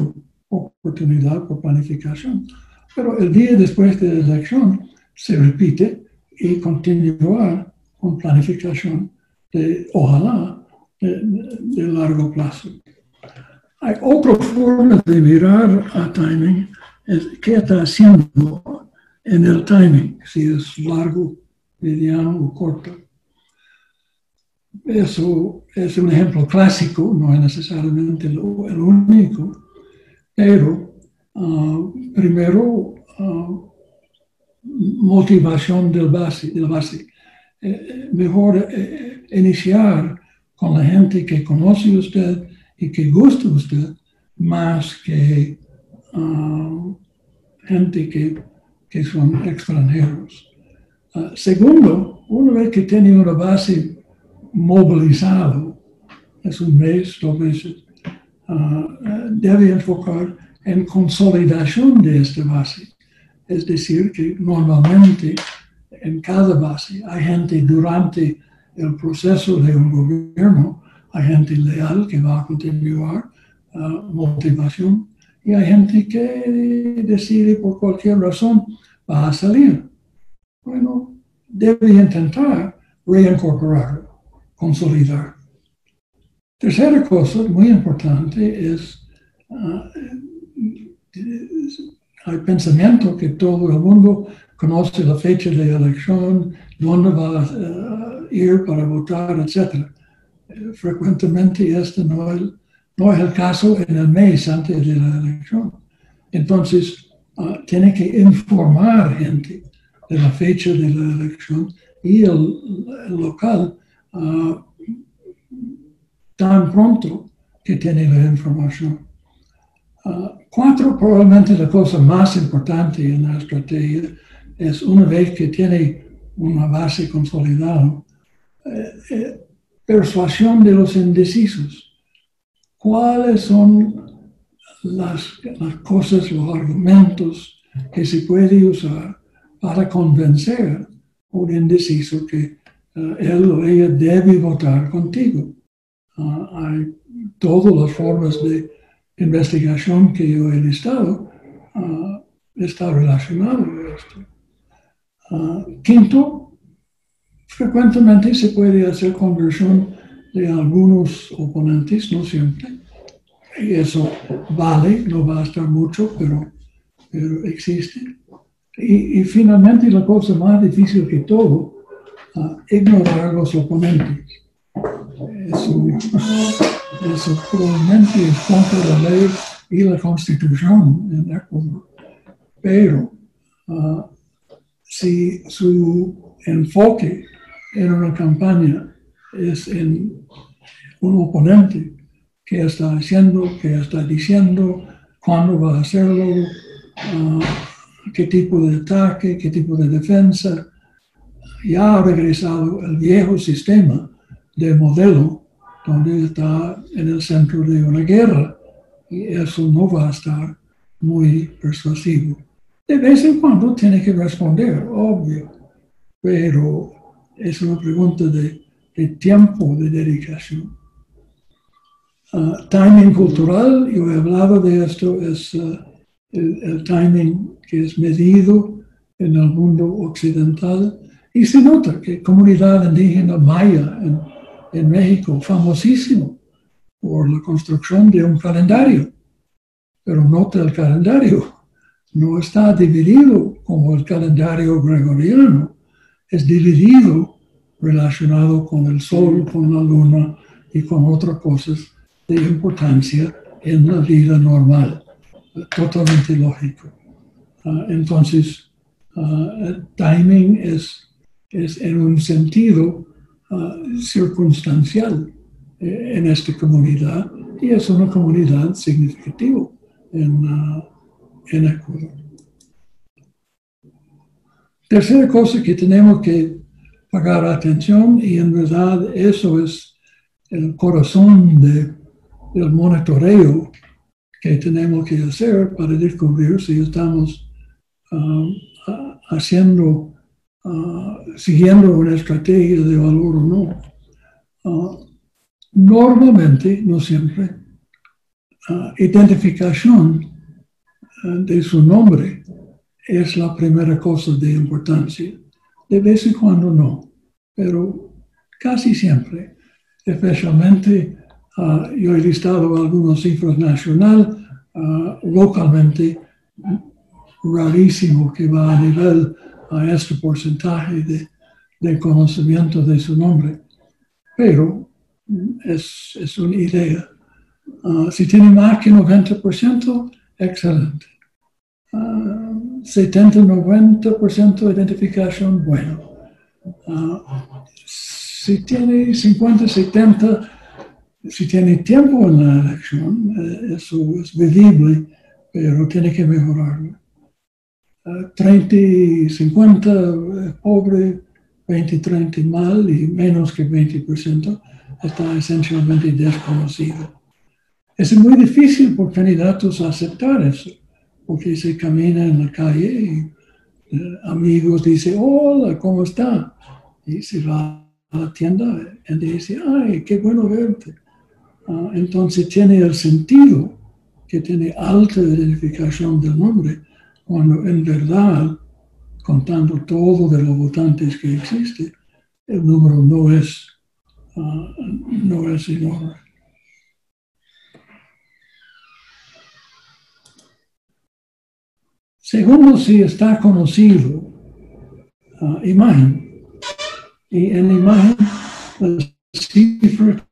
oportunidad por planificación. Pero el día después de la elección se repite y continuar con planificación de, ojalá, de, largo plazo. Hay otra forma de mirar a timing, es qué está haciendo en el timing, si es largo, mediano o corto. Eso es un ejemplo clásico, no es necesariamente el único, pero ah, primero ah, motivación del base. Del base. Eh, mejor eh, iniciar con la gente que conoce usted y que gusta usted más que ah, gente que, que, son extranjeros. segundo, una vez que tiene una base movilizado, es un mes, dos meses, uh, debe enfocar en consolidación de esta base. Es decir, que normalmente en cada base hay gente durante el proceso de un gobierno, hay gente leal que va a continuar, uh, motivación, y hay gente que decide por cualquier razón va a salir. Bueno, debe intentar reincorporarlo consolidar. Tercera cosa muy importante es, uh, hay pensamiento que todo el mundo conoce la fecha de elección, dónde va a ir para votar, etc. frecuentemente este no es, no es el caso en el mes antes de la elección. Entonces, ah, tiene que informar gente de la fecha de la elección y el, local ah, tan pronto que tiene la información. Ah, cuatro, probablemente la cosa más importante en la estrategia es una vez que tiene una base consolidada, eh, eh, persuasión de los indecisos. ¿Cuáles son las, las cosas, los argumentos que se puede usar para convencer a un indeciso que él o ella debe votar contigo? Ah, hay todas las formas de investigación que yo he listado, uh, está relacionado con esto. Ah, quinto, frecuentemente se puede hacer conversión de algunos oponentes, no siempre. Y eso vale, no va a estar mucho, pero, pero existe. Y, finalmente la cosa más difícil que todo, uh, ignorar los oponentes. Eso probablemente es contra la ley y la constitución en Ecuador. Pero uh, si su enfoque en una campaña es en un oponente que está haciendo, que está diciendo, cuándo va a hacerlo, uh, qué tipo de ataque, qué tipo de defensa. Ya ha regresado el viejo sistema de modelo donde está en el centro de una guerra y eso no va a estar muy persuasivo. De vez en cuando tiene que responder, obvio, pero es una pregunta de, tiempo de dedicación. Ah, timing cultural, yo he hablado de esto, es ah, el, timing que es medido en el mundo occidental y se nota que comunidad indígena maya en, en México, famosísimo por la construcción de un calendario, pero nota el calendario, no está dividido como el calendario gregoriano, es dividido relacionado con el sol, con la luna y con otras cosas de importancia en la vida normal, totalmente lógico. Ah, entonces, uh, el timing es, es en un sentido ah, circunstancial eh, en esta comunidad y es una comunidad significativa en, en Ecuador. Tercera cosa que tenemos que pagar atención y en verdad eso es el corazón de, del monitoreo que tenemos que hacer para descubrir si estamos um, haciendo, uh, siguiendo una estrategia de valor o no. Uh, normalmente, no siempre, uh, identificación de su nombre es la primera cosa de importancia. De vez en cuando no, pero casi siempre, especialmente ah, yo he listado algunas cifras nacionales, ah, localmente, rarísimo que va a nivel a este porcentaje de, conocimiento de su nombre, pero es, es una idea. Ah, si tiene más que 90%, excelente. 70-90% de identificación, bueno. Ah, si tiene 50-70, si tiene tiempo en la elección, eh, eso es vivible, pero tiene que mejorarlo. 30 y 50 pobre, 20 30 mal y menos que 20% está esencialmente desconocido. Es muy difícil por candidatos aceptar eso porque se camina en la calle y eh, amigos dicen, hola, ¿cómo está? Y se va a la tienda y dice, ay, qué bueno verte. Ah, entonces tiene el sentido que tiene alta identificación del nombre, cuando en verdad, contando todo de los votantes que existe, el número no es, uh, no es enorme. Segundo, si está conocido ah, imagen. Y en imagen, la cifra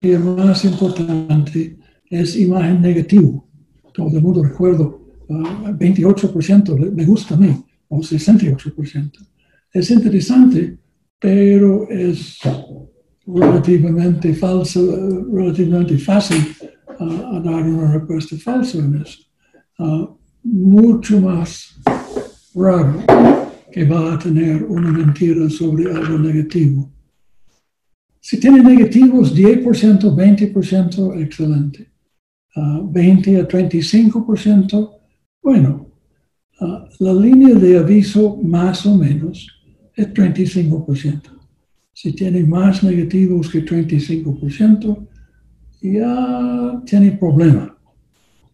que es más importante es imagen negativo. Todo el mundo recuerda, 28% me gusta a mí, o 68%. Es interesante, pero es relativamente falso, relativamente fácil a dar una respuesta falsa en eso. Ah, mucho más raro que va a tener una mentira sobre algo negativo. Si tiene negativos 10%, 20%, excelente. 20 ah, a 35%, bueno, ah, la línea de aviso más o menos es 35%. Si tiene más negativos que 35%, ya tiene problema.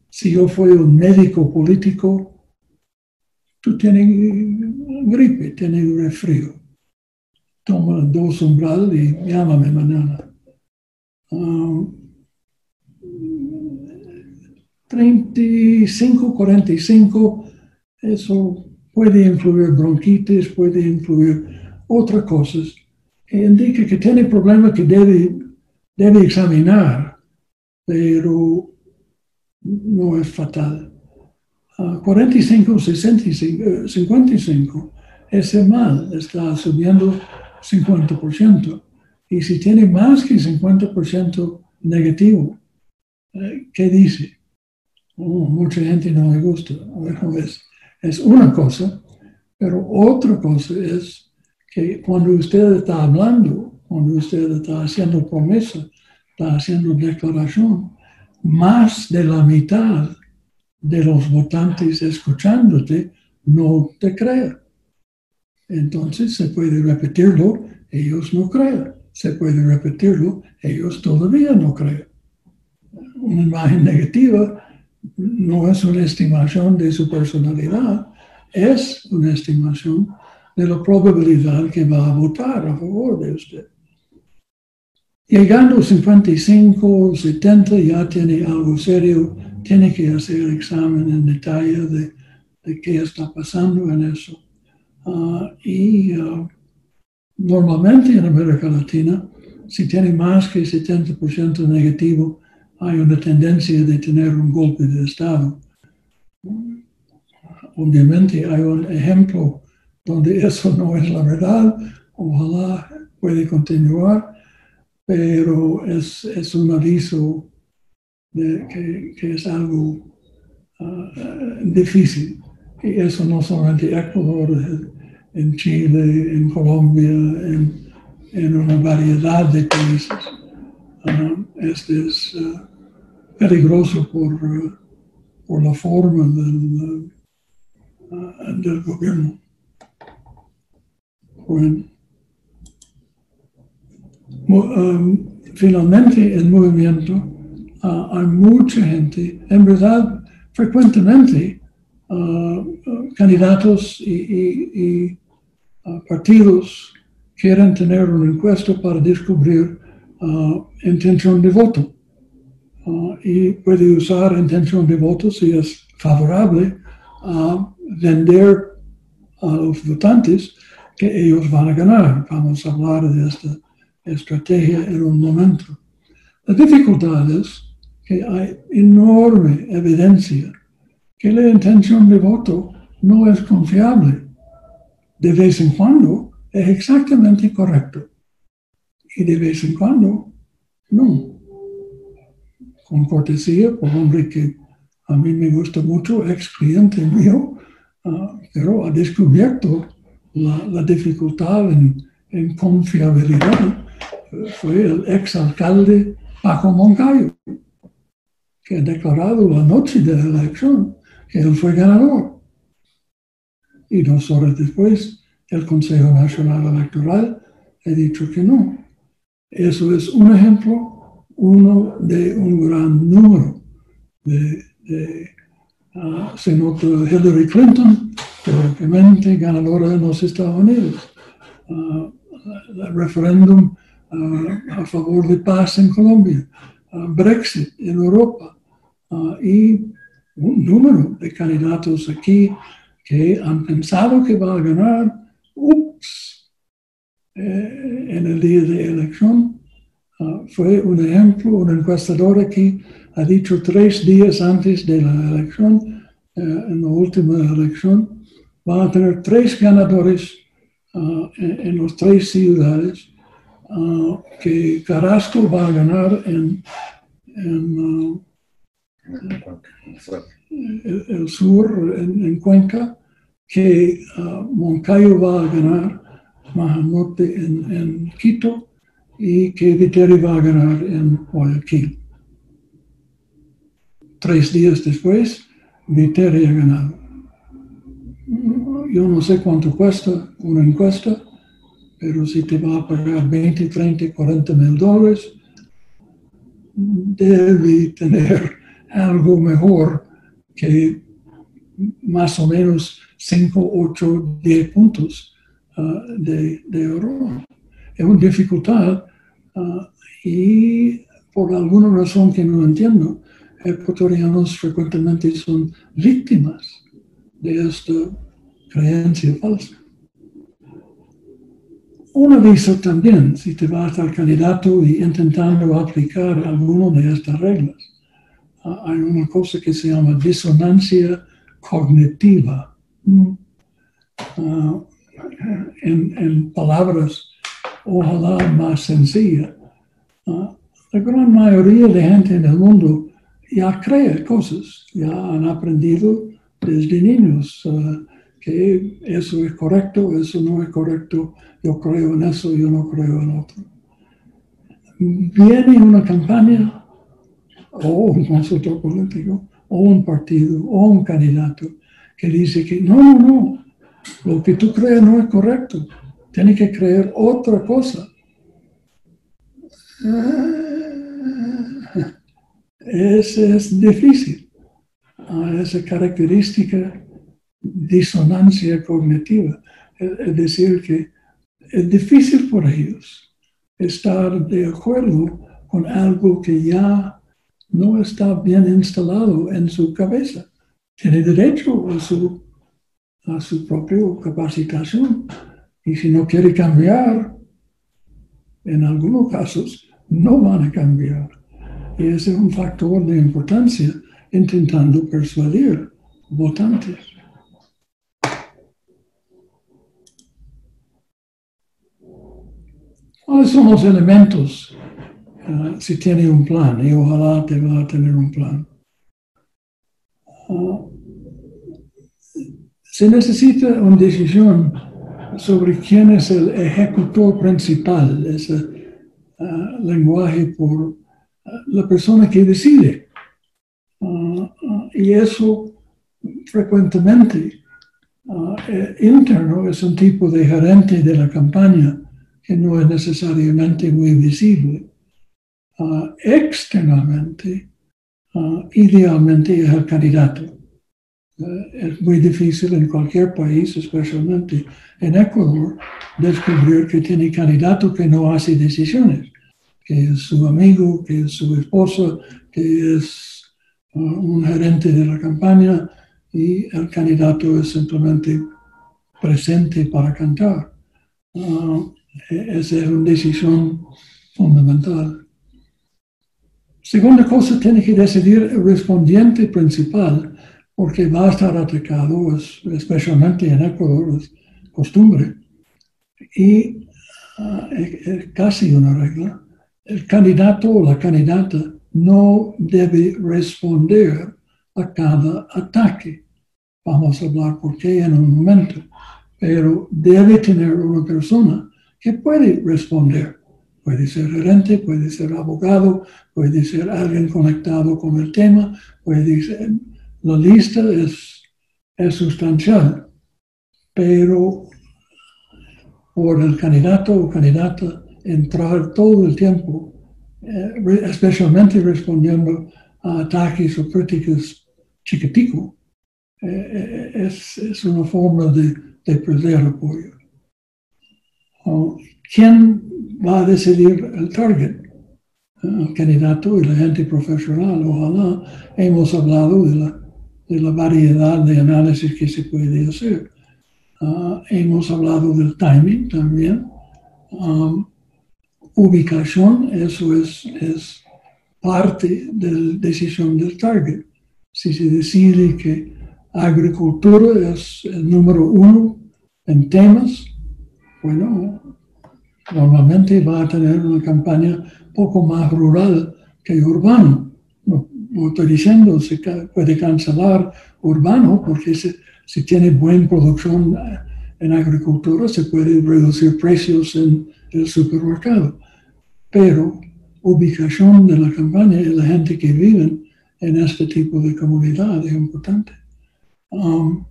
Si yo fui un médico político, tú tienes gripe, tienes resfrío. Toma dos umbral y llámame mañana. 35, ah, 45, eso puede influir bronquitis, puede influir otras cosas indica que tiene problemas que debe, debe examinar, pero no es fatal. 45, 65, 55, ese mal está subiendo 50%. Y si tiene más que 50% negativo, eh, ¿qué dice? Oh, mucha gente no le gusta. es, es una cosa, pero otra cosa es que cuando usted está hablando, cuando usted está haciendo promesa, está haciendo declaración, más de la mitad de los votantes escuchándote no te crean. Entonces se puede repetirlo, ellos no creen. Se puede repetirlo, ellos todavía no creen. Una imagen negativa no es una estimación de su personalidad, es una estimación de la probabilidad que va a votar a favor de usted. Llegando a 55, 70 ya tiene algo serio, tiene que hacer el examen en detalle de, de qué está pasando en eso. Ah, y ah, normalmente en América Latina, si tiene más que 70% negativo, hay una tendencia de tener un golpe de Estado. Obviamente hay un ejemplo donde eso no es la verdad, ojalá puede continuar pero es, es un aviso de que, es algo uh, difícil. Y eso no solamente en Ecuador, en Chile, en Colombia, en, en una variedad de países. Uh, este es uh, peligroso por, por la forma del, del gobierno. Bueno. Um, finalmente el movimiento, uh, hay mucha gente, en verdad, frecuentemente uh, uh, candidatos y, partidos quieren tener un encuesta para descubrir intención de voto. y puede usar intención de voto si es favorable a vender a los votantes que ellos van a ganar. Vamos a hablar de esta estrategia en un momento. La dificultad es que hay enorme evidencia que la intención de voto no es confiable. De vez en cuando es exactamente correcto y de vez en cuando no. Con cortesía por hombre que a mí me gusta mucho, ex cliente mío, ah, pero ha descubierto la, dificultad en, en confiabilidad fue el exalcalde Paco Moncayo, que ha declarado la noche de la elección que él fue ganador. Y dos horas después, el Consejo Nacional Electoral ha dicho que no. Eso es un ejemplo, uno de un gran número de, de uh, Hillary Clinton, teóricamente ganadora de los Estados Unidos. Uh, el referéndum a favor de paz en Colombia, Brexit en Europa y un número de candidatos aquí que han pensado que va a ganar, en el día de elección. Ah, fue un ejemplo, un encuestador aquí ha dicho tres días antes de la elección, eh, en la última elección, va a tener tres ganadores ah, en, en las tres ciudades, ah, que Carrasco va a ganar en, en, el, el sur, en, en Cuenca, que Moncayo va a ganar Mahamote en, en Quito y que Viteri va a ganar en Guayaquil. Tres días después, Viteri ha ganado. Yo no sé cuánto cuesta una encuesta, pero si te va a pagar 20, 30, 40 mil dólares, debe tener algo mejor que más o menos 5, 8, 10 puntos ah, de, de error. Es una dificultad ah, y por alguna razón que no entiendo, ecuatorianos frecuentemente son víctimas de esta creencia falsa. Un aviso también, si te vas al candidato y intentando aplicar alguna de estas reglas, ah, hay una cosa que se llama disonancia cognitiva. Mm. En, en palabras ojalá más sencillas. Ah, la gran mayoría de gente en el mundo ya cree cosas, ya han aprendido desde niños ah, que eso es correcto, eso no es correcto, yo creo en eso, yo no creo en otro. Viene una campaña o un consultor político o un partido o un candidato que dice que no, no, no, lo que tú crees no es correcto, tienes que creer otra cosa. Es, es difícil. Ah, esa característica disonancia cognitiva, es decir, que es difícil por ellos estar de acuerdo con algo que ya no está bien instalado en su cabeza. Tiene derecho a su, a su propia capacitación y si no quiere cambiar, en algunos casos no van a cambiar. Y ese es un factor de importancia intentando persuadir votantes. ¿Cuáles son los elementos uh, si tiene un plan? Y ojalá te va a tener un plan. Uh, se necesita una decisión sobre quién es el ejecutor principal, ese uh, lenguaje por la persona que decide. y eso frecuentemente interno es un tipo de gerente de la campaña que no es necesariamente muy visible. Ah, externamente, idealmente es el candidato. Uh, es muy difícil en cualquier país, especialmente en Ecuador, descubrir que tiene candidato que no hace decisiones, que es su amigo, que es su esposa, que es un gerente de la campaña y el candidato es simplemente presente para cantar. Esa es una decisión fundamental. Segunda cosa, tiene que decidir el respondiente principal, porque va a estar atacado, especialmente en Ecuador, es costumbre. Y ah, es casi una regla. El candidato o la candidata no debe responder a cada ataque. Vamos a hablar por qué en un momento. Pero debe tener una persona que puede responder. Puede ser gerente, puede ser abogado, puede ser alguien conectado con el tema, puede ser... La lista es, es sustancial, pero por el candidato o candidata entrar todo el tiempo, eh, especialmente respondiendo a ataques o críticas chiquiticos, eh, eh, es, es, una forma de, de perder apoyo quién va a decidir el target, el candidato y la gente profesional. Ojalá hemos hablado de la de la variedad de análisis que se puede hacer. Ah, hemos hablado del timing también. Ubicación, eso es, es parte de la decisión del target. Si se decide que agricultura es el número uno en temas, bueno, normalmente va a tener una campaña poco más rural que urbano. Diciendo se puede cancelar urbano porque si, si tiene buena producción en agricultura se puede reducir precios en el supermercado. Pero ubicación de la campaña y la gente que vive en este tipo de comunidad es importante. Um,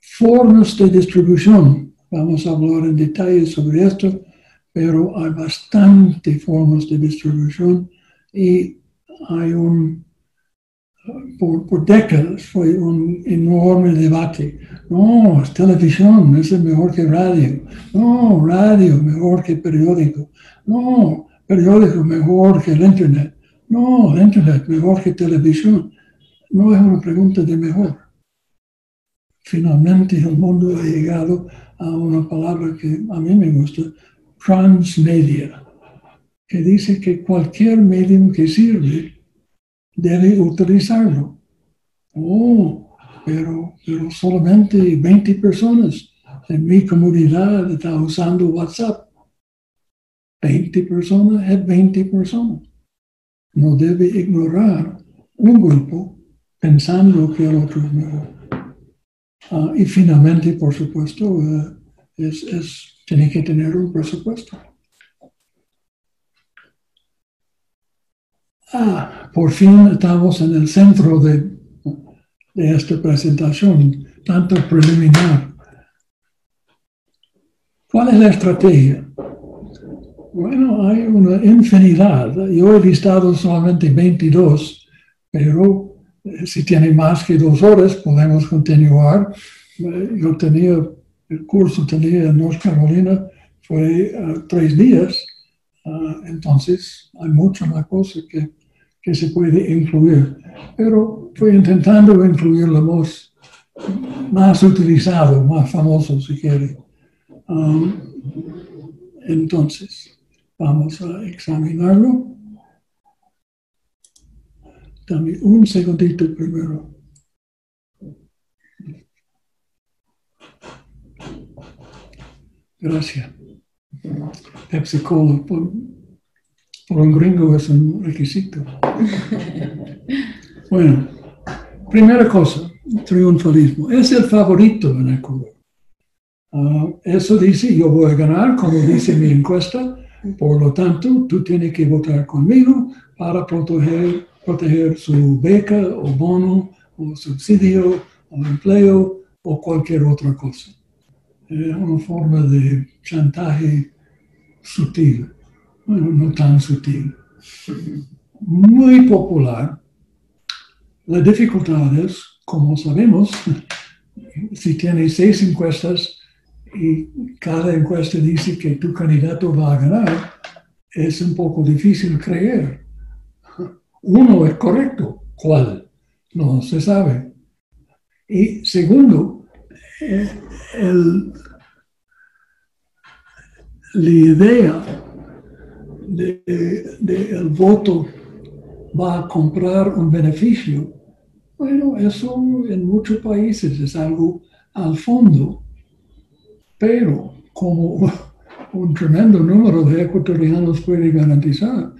formas de distribución. Vamos a hablar en detalle sobre esto, pero hay bastante formas de distribución y hay un, por, por, décadas fue un enorme debate. No, televisión, es mejor que radio. No, radio mejor que periódico. No, periódico mejor que el Internet. No, Internet mejor que televisión. No es una pregunta de mejor. Finalmente el mundo ha llegado a una palabra que a mí me gusta, transmedia, que dice que cualquier medio que sirve debe utilizarlo. Oh, pero, pero solamente 20 personas en mi comunidad están usando WhatsApp. 20 personas es 20 personas. No debe ignorar un grupo pensando que el otro es mejor. Ah, y finalmente, por supuesto, eh, es, es, tiene que tener un presupuesto. Ah, por fin estamos en el centro de, esta presentación, tanto preliminar. ¿Cuál es la estrategia? Bueno, hay una infinidad. Yo he listado solamente 22, pero eh, si tiene más que dos horas podemos continuar. Eh, yo tenía, el curso tenía en North Carolina, fue uh, tres días, uh, entonces hay mucha más cosa que, que se puede incluir. Pero fui intentando incluir lo más, más utilizado, más famoso si quiere. Um, entonces, Vamos a examinarlo. Dame un segundito primero. Gracias. Pepsi Cola por, por, un gringo es un requisito. (laughs) Bueno, primera cosa, triunfalismo. Es el favorito en Ecuador. Uh, eso dice, yo voy a ganar, como dice mi encuesta, por lo tanto, tú tienes que votar conmigo para proteger, proteger su beca o bono o subsidio o empleo o cualquier otra cosa. Es una forma de chantaje sutil, bueno, no tan sutil. Muy popular. La dificultad es, como sabemos, si tienes seis encuestas, y cada encuesta dice que tu candidato va a ganar, es un poco difícil creer. Uno es correcto, ¿cuál? No se sabe. Y segundo, eh, la idea del de, el voto va a comprar un beneficio, bueno, eso en muchos países es algo al fondo pero como (laughs) un tremendo número de ecuatorianos puede garantizar,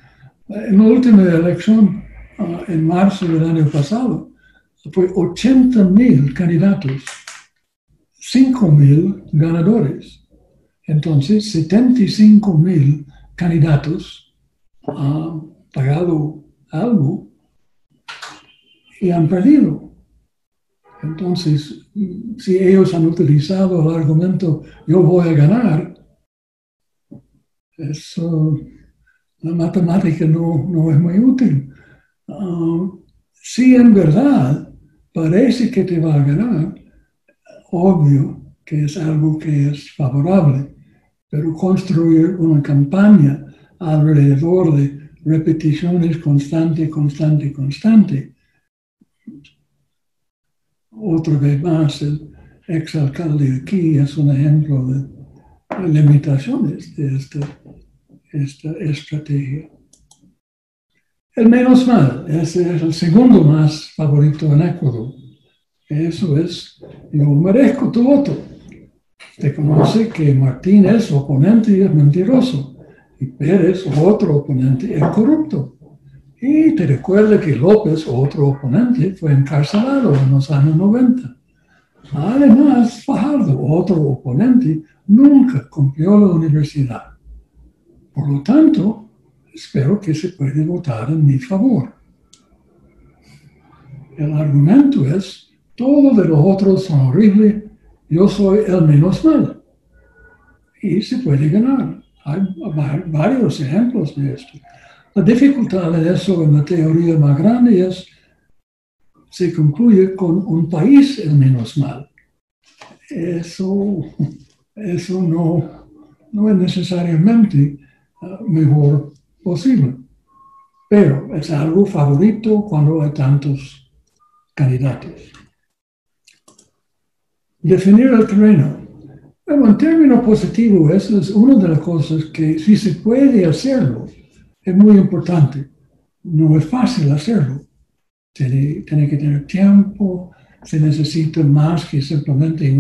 en la última elección, ah, en marzo del año pasado, fue 80 mil candidatos, 5 mil ganadores. Entonces, 75 mil candidatos han pagado algo y han perdido. Entonces, si ellos han utilizado el argumento yo voy a ganar, eso, la matemática no, es muy útil. Ah, si en verdad parece que te va a ganar, obvio que es algo que es favorable, pero construir una campaña alrededor de repeticiones constante, constante, constante, otra vez más, el exalcalde aquí es un ejemplo de limitaciones de esta, esta estrategia. El menos mal, ese es el segundo más favorito en Ecuador. Eso es, yo merezco tu voto. Te conoce que Martín es oponente y es mentiroso. Y Pérez, otro oponente, es corrupto. Y te recuerda que López, otro oponente, fue encarcelado en los años 90. Además, Fajardo, otro oponente, nunca cumplió la universidad. Por lo tanto, espero que se puede votar en mi favor. El argumento es, todos los otros son horribles, yo soy el menos mal. Y se puede ganar. Hay varios ejemplos de esto. La dificultad de eso en la teoría más grande es, se concluye con un país el menos mal. Eso, eso no, no es necesariamente uh, mejor posible, pero es algo favorito cuando hay tantos candidatos. Definir el terreno. Bueno, en términos positivos, eso es una de las cosas que si se puede hacerlo, es muy importante. No es fácil hacerlo. Tiene, tiene que tener tiempo, se necesita más que simplemente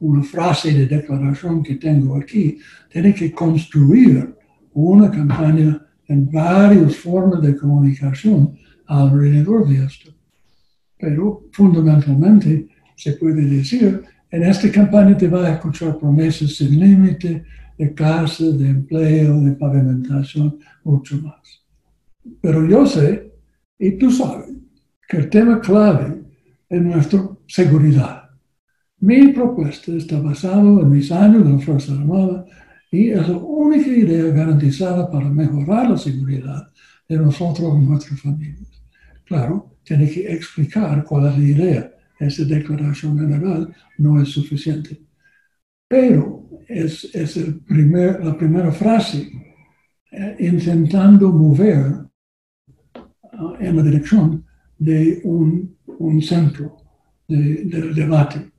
una frase de declaración que tengo aquí. Tiene que construir una campaña en varias formas de comunicación alrededor de esto. Pero fundamentalmente se puede decir, en esta campaña te va a escuchar promesas sin límite de casa, de empleo, de pavimentación, mucho más. Pero yo sé, y tú sabes, que el tema clave es nuestra seguridad. Mi propuesta está basada en mis años de la Fuerza Armada y es la única idea garantizada para mejorar la seguridad de nosotros y nuestras familias. Claro, tiene que explicar cuál es la idea. Esa declaración general no es suficiente. Pero es, es el primer, la primera frase eh, intentando mover uh, en la dirección de un, un centro de, del debate.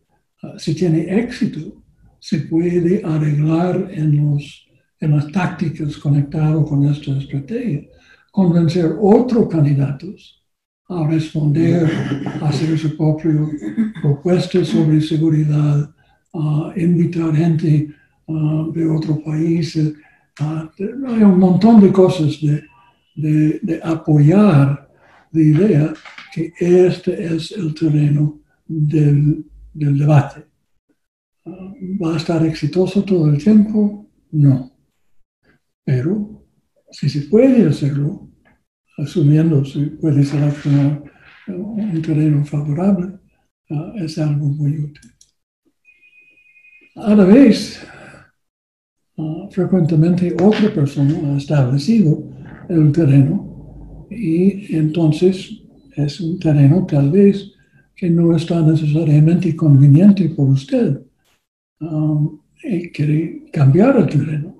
Uh, si tiene éxito, se puede arreglar en, los, en las tácticas conectadas con esta estrategia, convencer otros candidatos a responder, a hacer su propia propuesta sobre seguridad, a invitar gente uh, de otros países. Uh, hay un montón de cosas de, de, de, apoyar la idea que este es el terreno del, del debate. Uh, ¿Va a estar exitoso todo el tiempo? No. Pero si se puede hacerlo, asumiendo se puede seleccionar un terreno favorable, es algo muy útil. A la vez, frecuentemente otra persona ha establecido el terreno y entonces es un terreno tal vez que no está necesariamente conveniente por usted um, y quiere cambiar el terreno.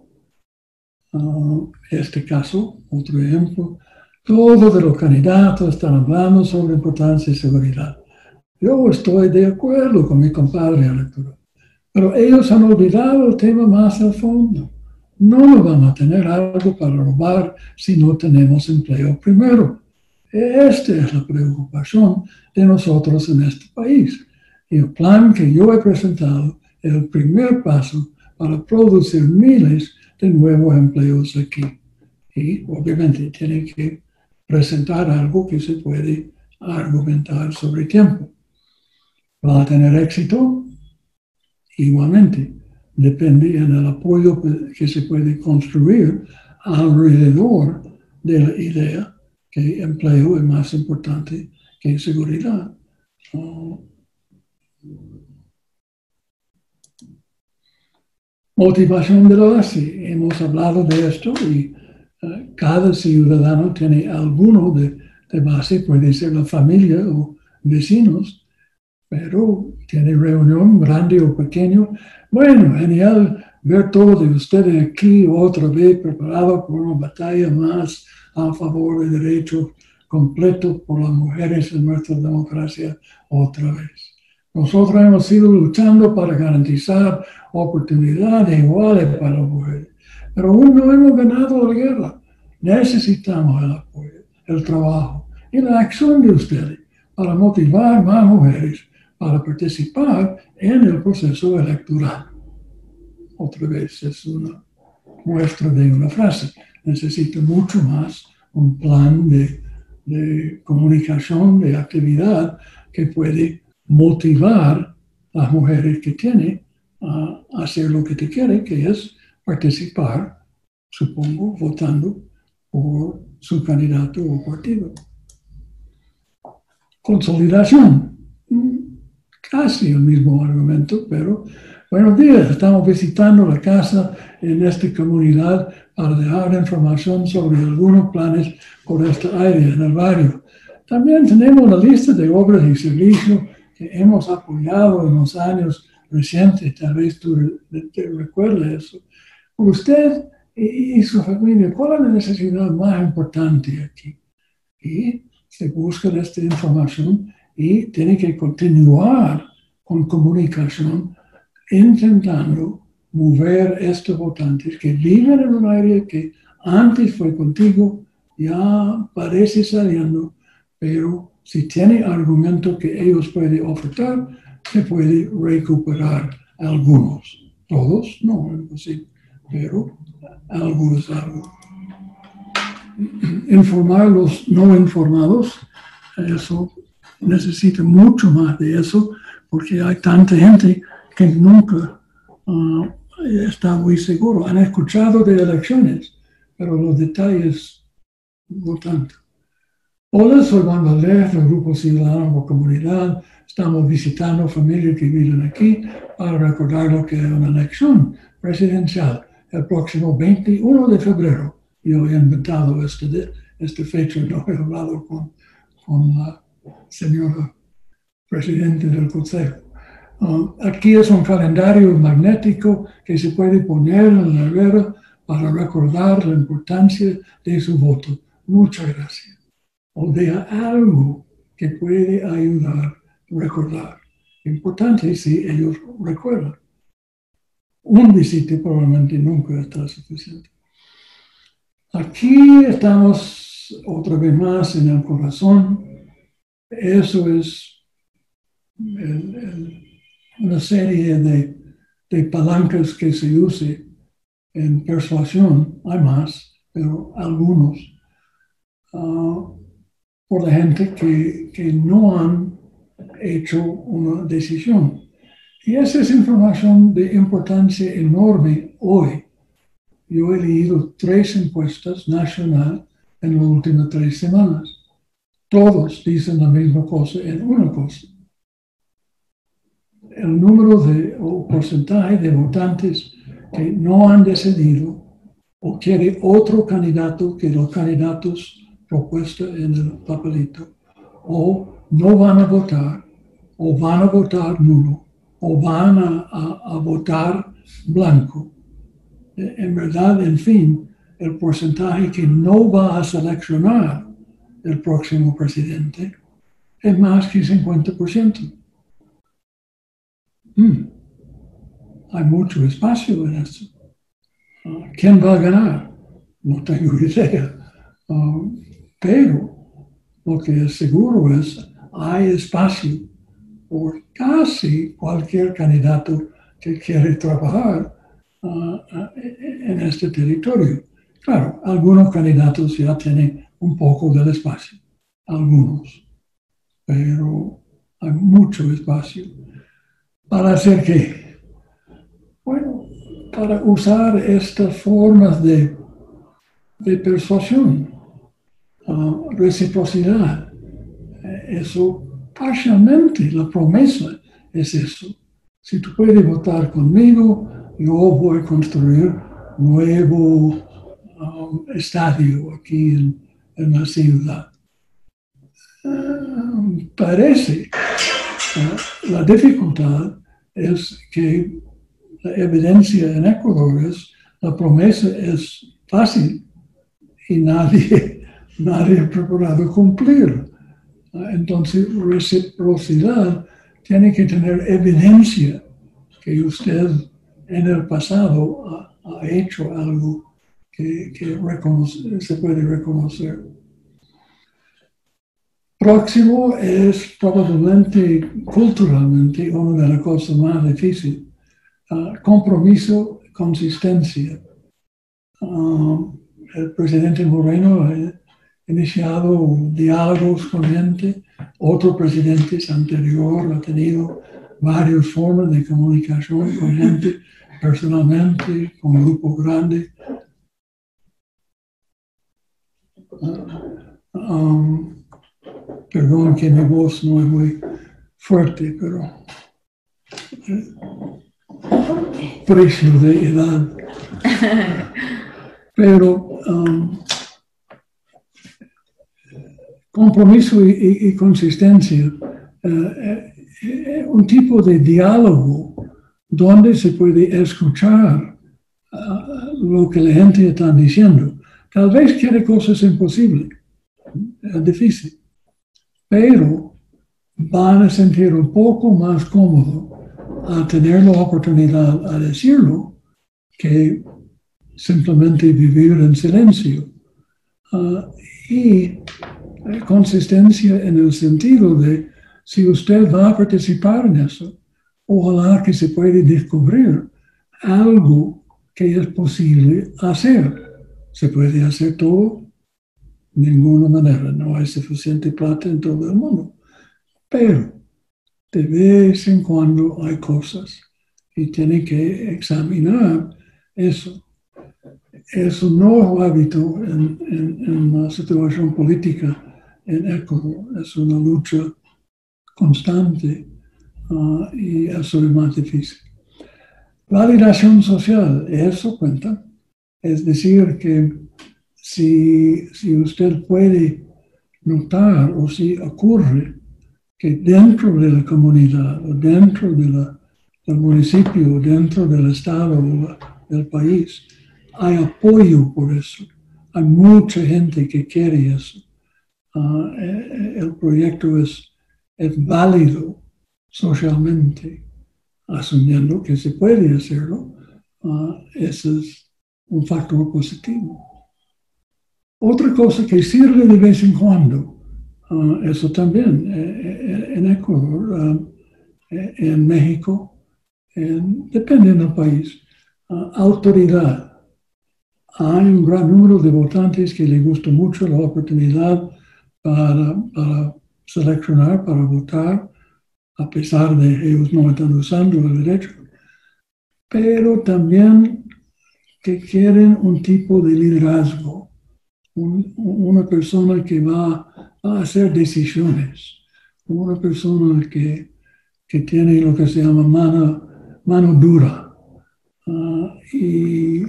Uh, este caso, otro ejemplo, todos los candidatos están hablando sobre importancia y seguridad. Yo estoy de acuerdo con mi compadre electoral. Pero ellos han olvidado el tema más al fondo. No van a tener algo para robar si no tenemos empleo primero. Esta es la preocupación de nosotros en este país. Y el plan que yo he presentado es el primer paso para producir miles de nuevos empleos aquí. Y obviamente tiene que presentar algo que se puede argumentar sobre tiempo. ¿Va a tener éxito? Igualmente, depende del apoyo que se puede construir alrededor de la idea que empleo es más importante que seguridad. motivación de la base. Hemos hablado de esto y cada ciudadano tiene alguno de, de base, puede ser la familia o vecinos, pero tiene reunión grande o pequeño. Bueno, genial ver todos de ustedes aquí otra vez preparado por una batalla más a favor del derecho completo por las mujeres en nuestra democracia otra vez. Nosotros hemos sido luchando para garantizar oportunidades iguales para las mujeres, pero aún no hemos ganado la guerra. Necesitamos el apoyo, el trabajo y la acción de ustedes para motivar más mujeres para participar en el proceso electoral. Otra vez es una muestra de una frase. Necesita mucho más un plan de, comunicación, de actividad que puede motivar a las mujeres que tiene a hacer lo que te quiere, que es participar, supongo, votando por su candidato o partido. Consolidación. Casi el mismo argumento, pero buenos días, estamos visitando la casa en esta comunidad para dejar información sobre algunos planes por esta área en el barrio. También tenemos una lista de obras y servicios que hemos apoyado en los años recientes, tal vez tú te recuerdes eso. Usted y, su familia, ¿cuál es la necesidad más importante aquí? Y se busca esta información y tiene que continuar con comunicación intentando mover estos votantes que viven en un área que antes fue contigo, ya parece saliendo, pero si tiene argumentos que ellos pueden ofertar, se puede recuperar algunos. Todos, no, pero algunos. Informar los no informados, eso necesita mucho más de eso, porque hay tanta gente que nunca uh, está muy seguro. Han escuchado de elecciones, pero los detalles no tanto. Hola, soy Juan Valdez del Grupo Ciudadano Comunidad. Estamos visitando familias que viven aquí para recordar lo que es una elección presidencial el próximo 21 de febrero. Yo he inventado este, este fecha, no he hablado con, con la señora presidente del Consejo. Uh, aquí es un calendario magnético que se puede poner en la nevera para recordar la importancia de su voto. Muchas gracias o de algo que puede ayudar a recordar. Importante si ellos recuerdan. Un visite probablemente nunca está suficiente. Aquí estamos otra vez más en el corazón. Eso es una serie de, palancas que se use en persuasión. Hay más, pero algunos. Uh, por la gente que no han hecho una decisión. Y esa es información de importancia enorme hoy. Yo he leído tres encuestas nacionales en las últimas tres semanas. Todos dicen la misma cosa en una cosa. El número de, o porcentaje de votantes que no han decidido o quiere otro candidato que los candidatos propuesta en el papelito, o no van a votar, o van a votar nulo, o van a, votar blanco. E, en verdad, en fin, el porcentaje que no va a seleccionar el próximo presidente es más que 50%. Mm. Hay mucho espacio en eso. Ah, ¿Quién va a ganar? No tengo (laughs) idea. Ah, pero lo que es seguro es, hay espacio por casi cualquier candidato que quiere trabajar uh, en este territorio. Claro, algunos candidatos ya tienen un poco del espacio, algunos, pero hay mucho espacio. ¿Para hacer qué? Bueno, para usar estas formas de, de persuasión reciprocidad. Eh, eso parcialmente, la promesa es eso. Si tú puedes votar conmigo, yo voy a construir nuevo um, estadio aquí en, la ciudad. Um, parece uh, la dificultad es que la evidencia en Ecuador es la promesa es fácil y nadie (laughs) nadie ha preparado cumplir. Entonces, reciprocidad tiene que tener evidencia que usted en el pasado ha, hecho algo que, se puede reconocer. Próximo es probablemente culturalmente una de las cosas más difíciles. Ah, compromiso, consistencia. Ah, el presidente Moreno ha iniciado diálogos con gente. Otro presidente anterior ha tenido varias formas de comunicación con gente personalmente, con grupos grandes. Ah, um, perdón que mi voz no es muy fuerte, pero eh, precio de edad. (laughs) Pero um, compromiso y, consistencia, eh, eh, eh, un tipo de diálogo donde se puede escuchar ah, lo que la gente está diciendo. Tal vez quiere cosas imposibles, es difícil, pero van a sentir un poco más cómodo a tener la oportunidad a decirlo que simplemente vivir en silencio. Ah, y consistencia en el sentido de si usted va a participar en eso, ojalá que se pueda descubrir algo que es posible hacer. ¿Se puede hacer todo? De ninguna manera, no hay suficiente plata en todo el mundo. Pero de vez en cuando hay cosas y tiene que examinar eso. Es un nuevo hábito en, en- en la situación política en Ecuador. Es una lucha constante ah, y eso es más difícil. Validación social, eso cuenta. Es decir, que si, si usted puede notar o si ocurre que dentro de la comunidad o dentro del municipio o dentro del estado o del país hay apoyo por eso. Hay mucha gente que quiere eso. Ah, eh, eh, el proyecto es, es válido socialmente, asumiendo que se puede hacerlo. ah, ese es un factor positivo. Otra cosa que sirve de vez en cuando, ah, eso también eh, eh, en Ecuador, en México, en- depende del país, autoridad. Hay un gran número de votantes que les gusta mucho la oportunidad para, para seleccionar, para votar, a pesar de ellos no están usando el derecho. Pero también que quieren un tipo de liderazgo, un- una persona que va a hacer decisiones, una persona que, que tiene lo que se llama mano, mano dura. Ah, y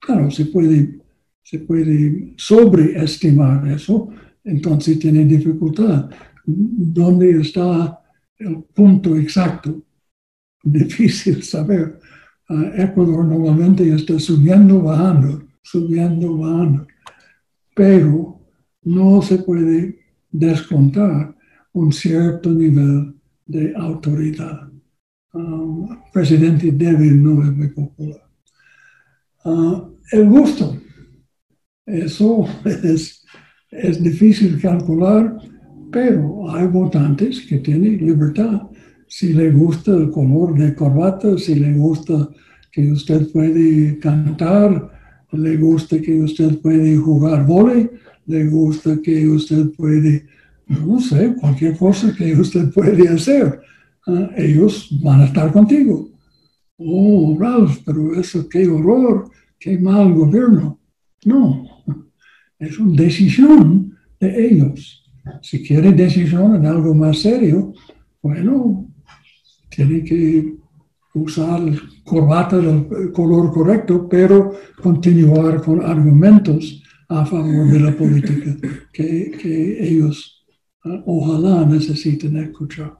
claro, se puede, se puede sobreestimar eso, entonces tiene dificultad. ¿Dónde está el punto exacto? (laughs) Difícil saber. Ah, Ecuador normalmente está subiendo, bajando, subiendo, bajando, pero no se puede descontar un cierto nivel de autoridad. Um, presidente débil no es popular. Ah, el gusto, eso (laughs) es, es difícil calcular, pero hay votantes que tienen libertad. Si le gusta el color de corbata, si le gusta que usted puede cantar, le gusta que usted puede jugar vóley, le gusta que usted puede, no sé, cualquier cosa que usted puede hacer. Ah, ellos van a estar contigo. Oh, Ralph, pero eso, qué horror, qué mal gobierno. No, es una decisión de ellos. Si quiere decisión en algo más serio, bueno, tiene que usar corbata del color correcto, pero continuar con argumentos a favor de la política que, que ellos ah, ojalá necesiten escuchar.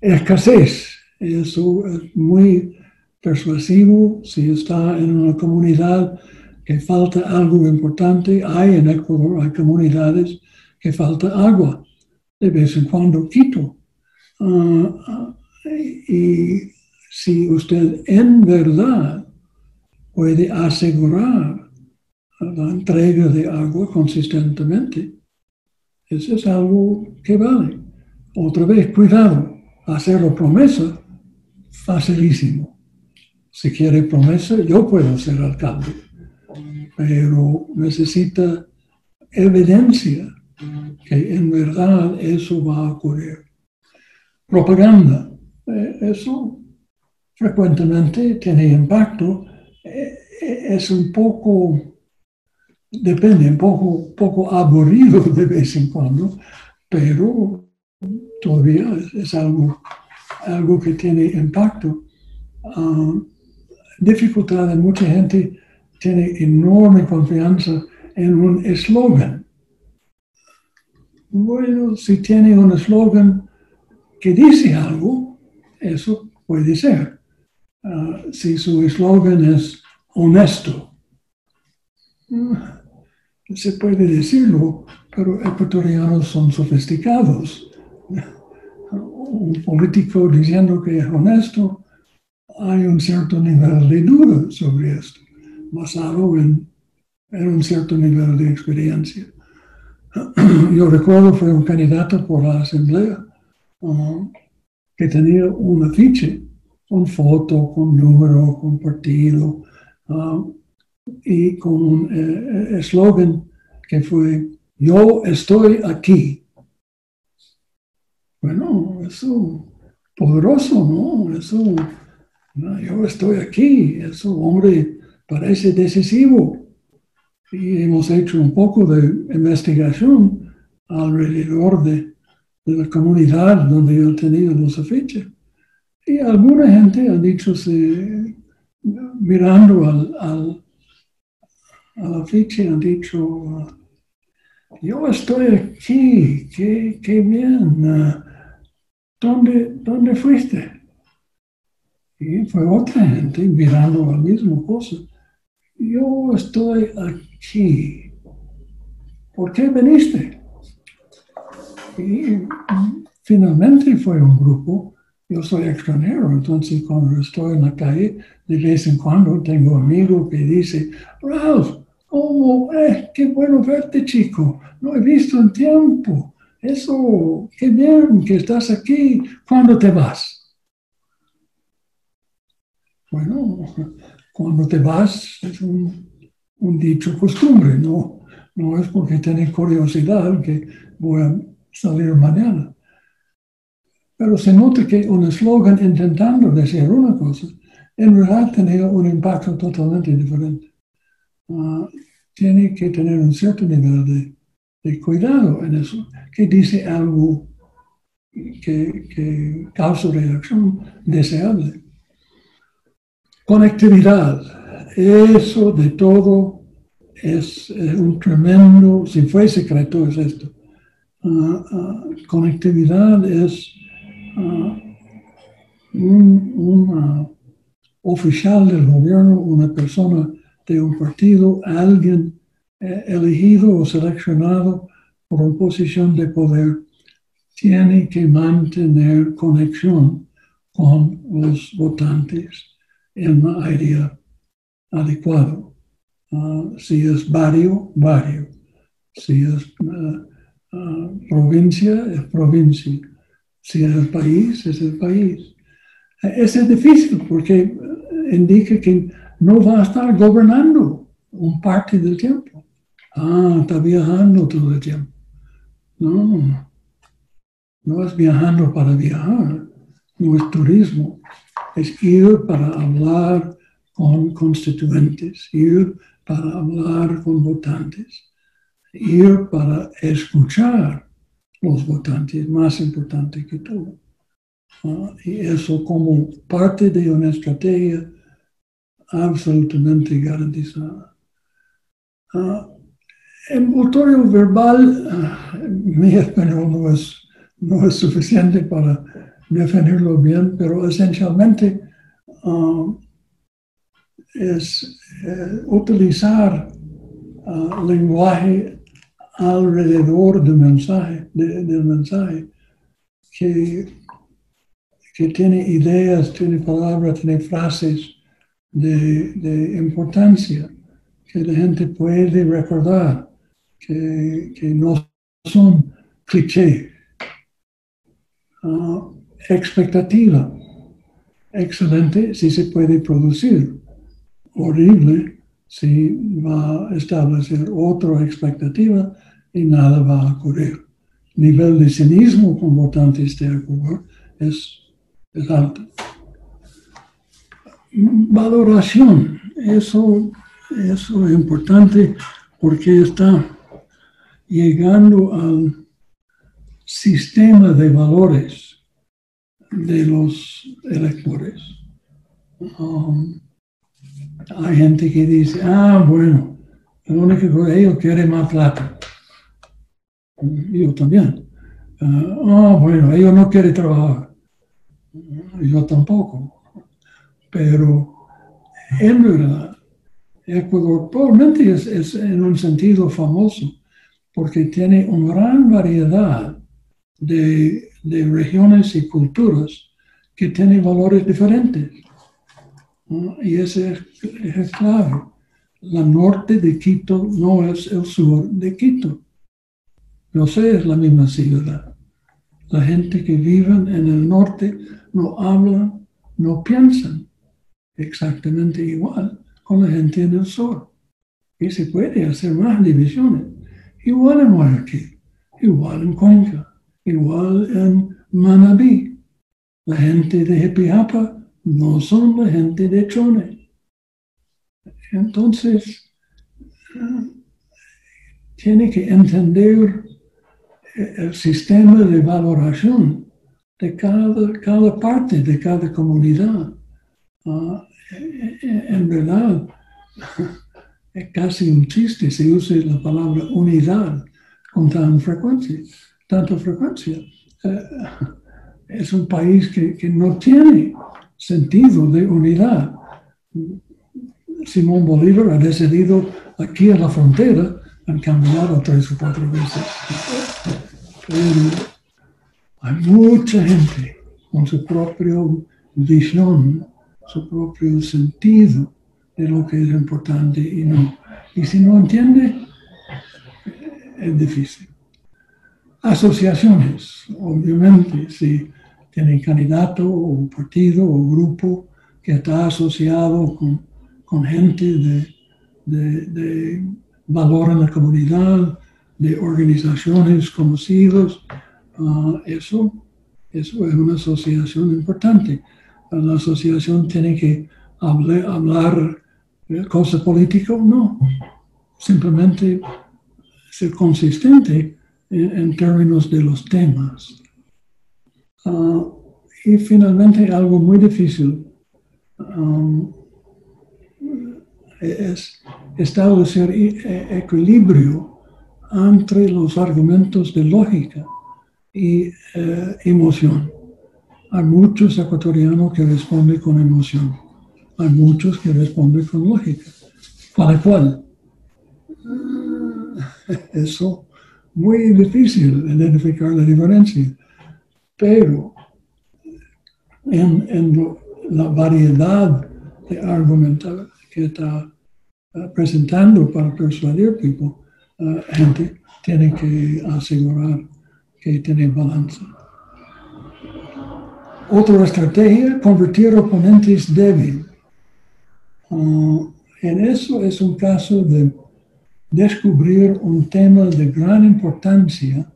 Escasez, eso es muy persuasivo si está en una comunidad que falta algo importante. Hay en Ecuador, hay comunidades que falta agua. De vez en cuando Quito Ah, y si usted en verdad puede asegurar la entrega de agua consistentemente, eso es algo que vale. Otra vez, cuidado, hacerlo promesa, facilísimo. Si quiere promesa, yo puedo ser alcalde, pero necesita evidencia que en verdad eso va a ocurrir. Propaganda, eh, eso frecuentemente tiene impacto, eh, es un poco, depende, un poco, poco aburrido (laughs) de vez en cuando, pero todavía es, algo, algo que tiene impacto. Ah, dificultad de mucha gente tiene enorme confianza en un eslogan. Bueno, si tiene un eslogan que dice algo, eso puede ser. Ah, si su eslogan es honesto, ah, se puede decirlo, pero ecuatorianos son sofisticados. Un político diciendo que es honesto, hay un cierto nivel de duda sobre esto, basado en, en un cierto nivel de experiencia. (clears throat) Yo recuerdo fue un candidato por la asamblea uh, que tenía un afiche con foto, con número, con partido uh, y con un eh, eslogan que fue yo estoy aquí. Bueno, eso poderoso, ¿no? Eso, yo estoy aquí, eso, hombre, parece decisivo y hemos hecho un poco de investigación alrededor de, la comunidad donde yo tenido los afiches. Y alguna gente ha dicho, mirando al, al, afiche, han dicho, yo estoy aquí, qué, qué bien, ¿Dónde, ¿dónde fuiste? Y fue otra gente mirando la misma cosa. Yo estoy aquí. ¿Por qué viniste? Y finalmente fue un grupo. Yo soy extranjero, entonces cuando estoy en la calle, de vez en cuando tengo amigos que dicen, Ralph, ¿cómo? Qué bueno verte, chico. No he visto en tiempo. Eso, qué bien que estás aquí. ¿Cuándo te vas? Bueno, cuando te vas es un dicho costumbre, no, no es porque tiene curiosidad que voy a salir mañana. Pero se nota que un eslogan intentando decir una cosa, en realidad tenía un impacto totalmente diferente. Ah, tiene que tener un cierto nivel de, cuidado en eso, que dice algo que causa reacción deseable. Conectividad eso de todo es, un tremendo, si fue secreto es esto. Ah, ah, conectividad es uh, un, oficial del gobierno, una persona de un partido, alguien eh, elegido o seleccionado por una posición de poder, tiene que mantener conexión con los votantes en la área adecuado. Ah, si es barrio, barrio. Si es ah, ah, provincia, es provincia. Si es el país, es el país. Eso es difícil porque indica que no va a estar gobernando un parte del tiempo. Ah, está viajando todo el tiempo. No, no es viajando para viajar, no es turismo, es ir para hablar con constituyentes, ir para hablar con votantes, ir para escuchar los votantes, más importante que todo. Ah, y eso como parte de una estrategia absolutamente garantizada. Uh, envoltorio verbal, ah, mi (laughs) español no es, no es suficiente para definirlo bien, pero esencialmente es eh, utilizar uh, lenguaje alrededor del mensaje, del mensaje que tiene ideas, tiene palabras, tiene frases de, de importancia que la gente puede recordar, que, no son clichés. Ah, expectativa. Excelente si se puede producir. Horrible si va a establecer otra expectativa y nada va a ocurrir. Nivel de cinismo con votantes de acuerdo es, es alto. Valoración, eso, eso es importante porque está llegando al sistema de valores de los electores. Um, hay gente que dice, ah, bueno, la única cosa, ellos quieren más plata. Yo también. Ah, bueno, ellos no quieren trabajar. Yo tampoco. Pero en verdad, Ecuador probablemente es, es en un sentido famoso porque tiene una gran variedad de, de regiones y culturas que tienen valores diferentes. Y ese es, es clave. La norte de Quito no es el sur de Quito. No sé, es la misma ciudad. La gente que vive en el norte no habla, no piensan exactamente igual con la gente en el sur. Y se puede hacer más divisiones. Igual en Guayaquil, igual en Cuenca, igual en Manabí. La gente de Jepiapa no son la gente de Chone. Entonces, eh, tiene que entender el sistema de valoración de cada, cada parte, de cada comunidad. Ah, en verdad, (laughs) es casi un chiste si usa la palabra unidad con tan frecuencia, tanta frecuencia. Eh, es un país que, no tiene sentido de unidad. Simón Bolívar ha decidido aquí en la frontera, han cambiado tres o cuatro veces. Pero hay mucha gente con su propia visión, su propio sentido de lo que es importante y no. Y si no entiende, es difícil. Asociaciones, obviamente, si tiene candidato o partido o grupo que está asociado con, gente de, valor en la comunidad, de organizaciones conocidas, uh, eso, eso es una asociación importante. La asociación tiene que hablar, hablar cosa política, no. Simplemente ser consistente en, términos de los temas. Uh, y finalmente algo muy difícil um, es establecer e, equilibrio entre los argumentos de lógica y eh, emoción. Hay muchos ecuatorianos que responden con emoción hay muchos que responden con lógica. ¿Para cuál? (laughs) Eso muy difícil identificar la diferencia. Pero en, la variedad de argumentos que está uh, presentando para persuadir people, uh, gente tiene que asegurar que tiene balance. Otra estrategia, convertir oponentes débiles Uh, en eso es un caso de descubrir un tema de gran importancia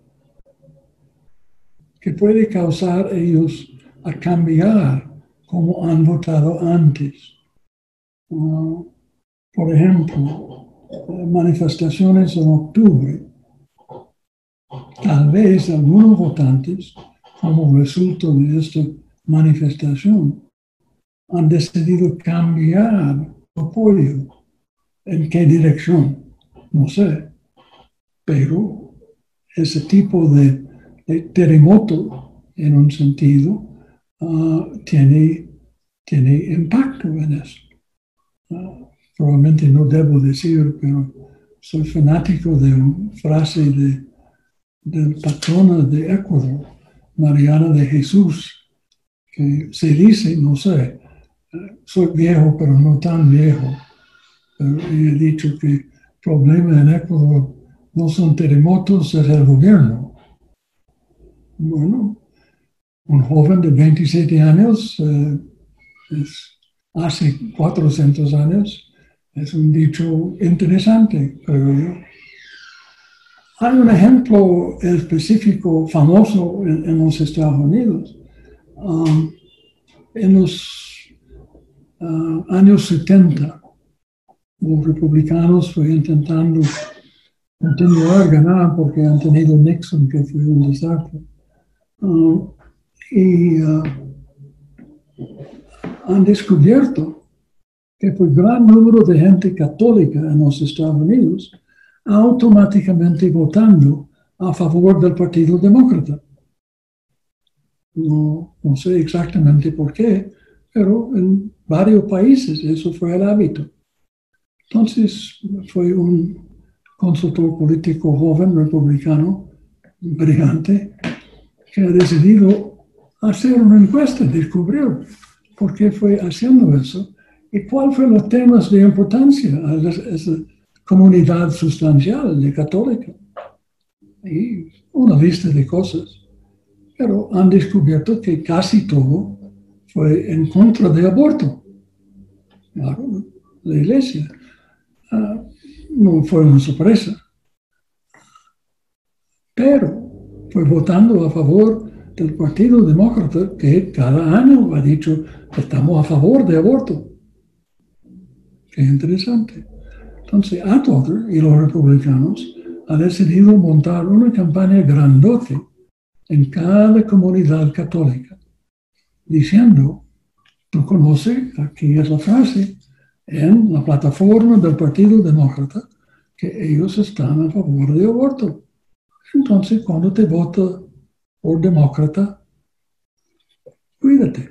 que puede causar ellos a cambiar como han votado antes. Uh, por ejemplo, manifestaciones en octubre. Tal vez algunos votantes, como resultado de esta manifestación, han decidido cambiar apoyo. ¿En qué dirección? No sé. Pero ese tipo de, terremoto, en un sentido, uh, tiene, tiene impacto en eso. Uh, probablemente no debo decir, pero soy fanático de una frase de, del patrona de Ecuador, Mariana de Jesús, que se dice, no sé, eh, soy viejo, pero no tan viejo, pero he dicho que problema en Ecuador no son terremotos, es el gobierno. Bueno, un joven de 27 años, eh, hace 400 años, es un dicho interesante, creo yo. Hay un ejemplo específico famoso en, los Estados Unidos. Um, en los uh, años 70, los republicanos fueron intentando continuar ganar porque han tenido Nixon, que fue un desastre. Um, y uh, han descubierto que por gran número de gente católica en los Estados Unidos automáticamente votando a favor del Partido Demócrata. No, no sé exactamente por qué, pero en varios países eso fue el hábito. Entonces fue un consultor político joven republicano, brillante, que ha decidido hacer una encuesta, descubrió por qué fue haciendo eso y cuáles fueron los temas de importancia a esa comunidad sustancial de católica. Y una lista de cosas. Pero han descubierto que casi todo fue en contra de aborto. La iglesia. Ah, no fue una sorpresa. Pero fue votando a favor del Partido Demócrata que cada año ha dicho que estamos a favor de aborto. Qué interesante. Entonces, Atwater y los republicanos han decidido montar una campaña grandote en cada comunidad católica, diciendo, tú conoces, aquí es la frase, en la plataforma del Partido Demócrata, que ellos están a favor de aborto. Entonces, cuando te vota por demócrata, cuídate.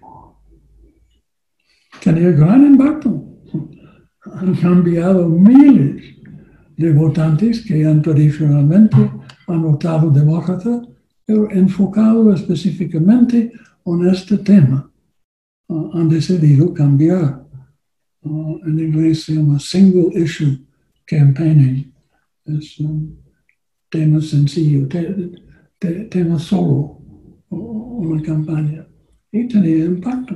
Tenía gran impacto. Han cambiado miles de votantes que han tradicionalmente han votado demócrata, pero enfocado específicamente en este tema. Uh, han decidido cambiar. Uh, en inglés se llama single issue campaigning. Es un tema sencillo tema solo una campaña y tenía impacto.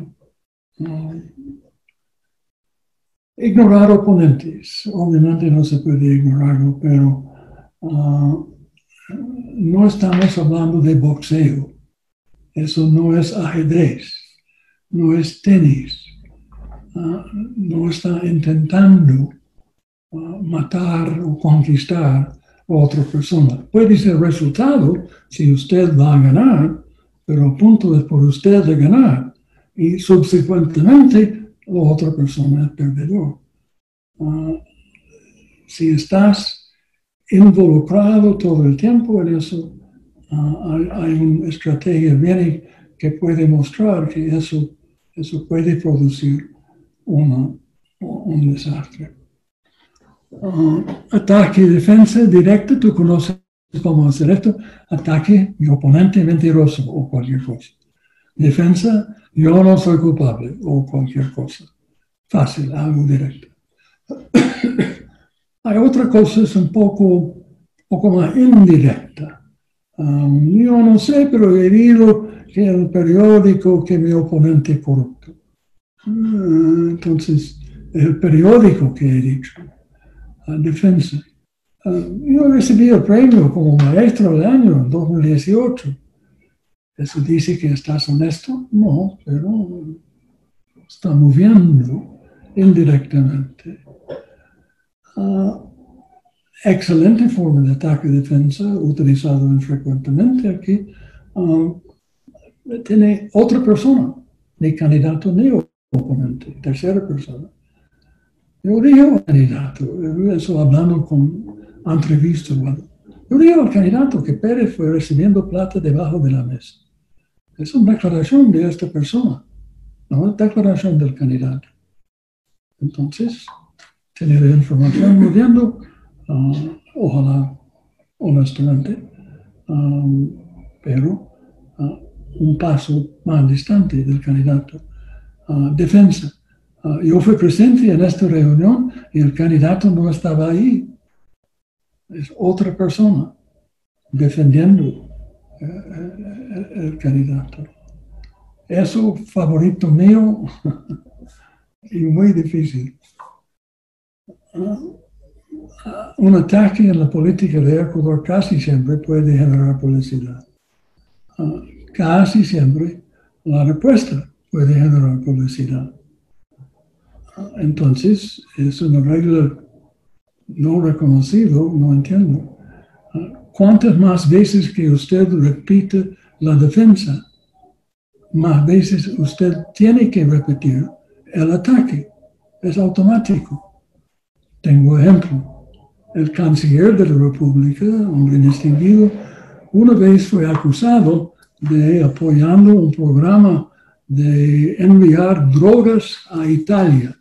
ignorar oponentes, obviamente no se puede ignorarlo, pero ah, no estamos hablando de boxeo. Eso no es ajedrez, no es tenis, ah, no está intentando ah, matar o conquistar otra persona. Puede ser resultado si usted va a ganar, pero a punto es por usted de ganar y subsecuentemente la otra persona es. Ah, si estás involucrado todo el tiempo en eso, hay, una estrategia bien que puede mostrar que eso, eso puede producir un desastre. Uh, ataque defensa directa, tú conoces cómo hacer esto. Ataque, mi oponente mentiroso o cualquier cosa. Defensa, yo no soy culpable o cualquier cosa. Fácil, algo directo. (coughs) Hay otra cosa, es un poco, poco más indirecta. Um, yo no sé, pero he leído que el periódico que mi oponente corrupto. Uh, entonces, el periódico que he dicho defensa. Uh, yo recibí el premio como maestro del año en 2018. ¿Eso dice que estás honesto? No, pero está moviendo indirectamente. Uh, excelente forma de ataque y defensa, utilizado frecuentemente aquí. Uh, tiene otra persona, ni candidato ni oponente, tercera persona. Yo digo al candidato, eso hablando con entrevistas, yo digo al candidato que Pérez fue recibiendo plata debajo de la mesa. Es una declaración de esta persona, no es declaración del candidato. Entonces, tener información moviendo, uh, ojalá honestamente, um, pero uh, un paso más distante del candidato. Ah, defensa. Ah, yo fui presente en esta reunión y el candidato no estaba ahí. Es otra persona defendiendo eh, eh, el candidato. Eso, favorito mío, (laughs) y muy difícil. Ah, un ataque en la política de Ecuador casi siempre puede generar publicidad. casi siempre la respuesta puede generar publicidad. Entonces, es una regla no reconocida, no entiendo. ¿Cuántas más veces que usted repite la defensa, más veces usted tiene que repetir el ataque? Es automático. Tengo ejemplo. El canciller de la República, hombre distinguido, una vez fue acusado de apoyando un programa de enviar drogas a Italia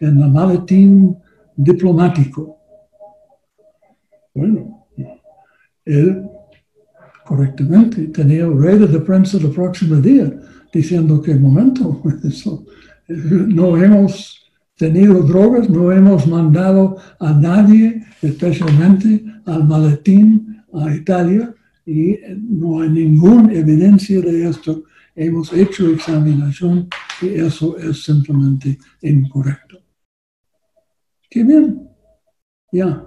en el maletín diplomático. Bueno, él correctamente tenía redes de prensa el próximo día diciendo que, momento, (laughs) no hemos tenido drogas, no hemos mandado a nadie, especialmente al maletín a Italia, y no hay ninguna evidencia de esto hemos hecho examinación y eso es simplemente incorrecto. Qué bien. Ya.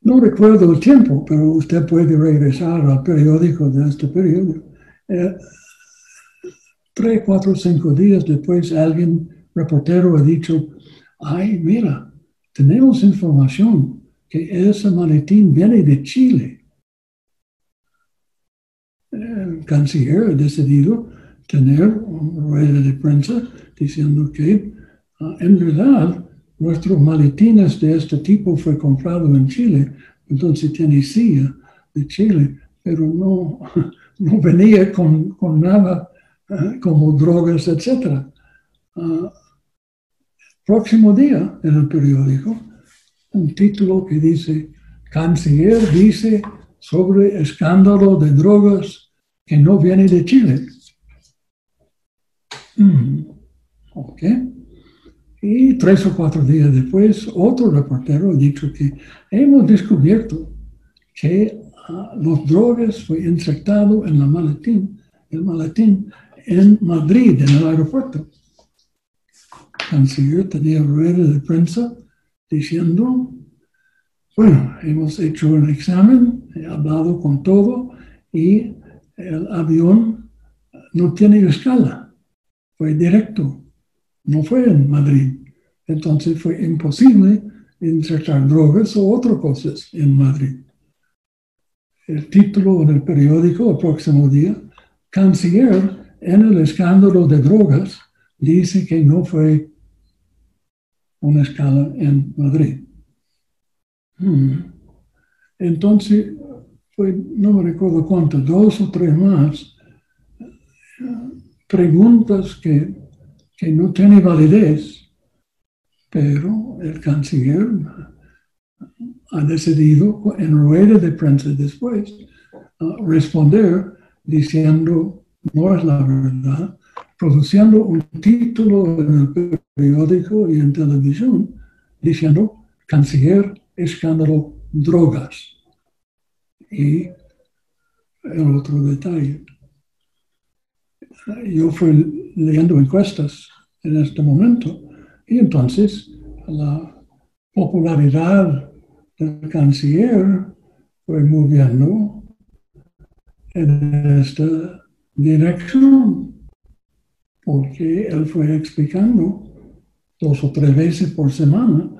No recuerdo el tiempo, pero usted puede regresar al periódico de este periodo. Eh, tres, cuatro, cinco días después, alguien, reportero, ha dicho, ay, mira, tenemos información que ese maletín viene de Chile el canciller ha decidido tener una rueda de prensa diciendo que ah, en verdad nuestros maletines de este tipo fue comprado en Chile, entonces tiene silla de Chile, pero no, (laughs) no venía con, con nada ah, como drogas, etc. Ah, próximo día en el periódico, un título que dice, canciller dice sobre escándalo de drogas que no viene de Chile. Mm, ok. Y tres o cuatro días después, otro reportero dicho que hemos descubierto que ah, los drogas fue insertado en la maletín, el maletín en Madrid, en el aeropuerto. Canciller tenía rueda de prensa diciendo bueno, hemos hecho un examen, he hablado con todo y el avión no tiene escala, fue directo, no fue en Madrid. Entonces fue imposible insertar drogas o otras cosas en Madrid. El título en el periódico el próximo día, canciller en el escándalo de drogas, dice que no fue una escala en Madrid. Hmm. Entonces, no me recuerdo cuántas, dos o tres más, preguntas que, que no tienen validez, pero el canciller ha decidido en rueda de prensa después responder diciendo no es la verdad, produciendo un título en el periódico y en televisión diciendo canciller escándalo drogas. Y el otro detalle, yo fui leyendo encuestas en este momento y entonces la popularidad del canciller fue moviendo en esta dirección, porque él fue explicando dos o tres veces por semana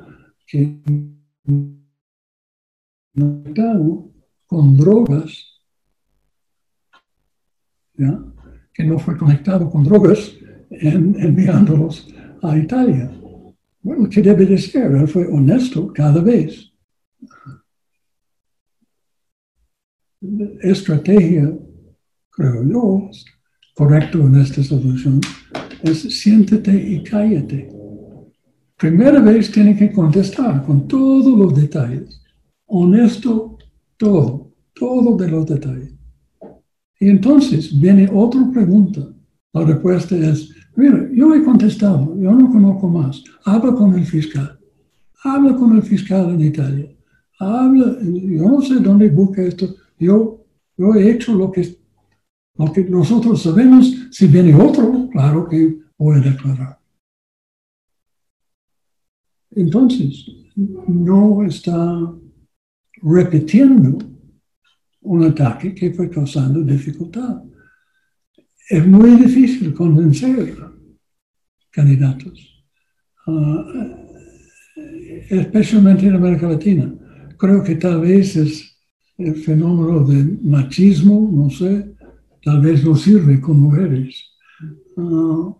que con drogas, que no fue conectado con drogas en, enviándolos a Italia. Bueno, ¿qué debe de ser? Él fue honesto cada vez. Estrategia, creo yo, correcto en esta solución, es siéntete y cállate. Primera vez tiene que contestar con todos los detalles honesto todo, todo de los detalles. Y entonces viene otra pregunta. La respuesta es, mira, yo he contestado, yo no conozco más. Habla con el fiscal. Habla con el fiscal en Italia. Habla, yo no sé dónde busca esto. Yo, yo he hecho lo que, lo que nosotros sabemos. Si viene otro, claro que voy a declarar. Entonces, no está repitiendo un ataque que fue causando dificultad. Es muy difícil convencer candidatos, uh, especialmente en América Latina. Creo que tal vez es el fenómeno del machismo, no sé, tal vez no sirve con mujeres. Uh,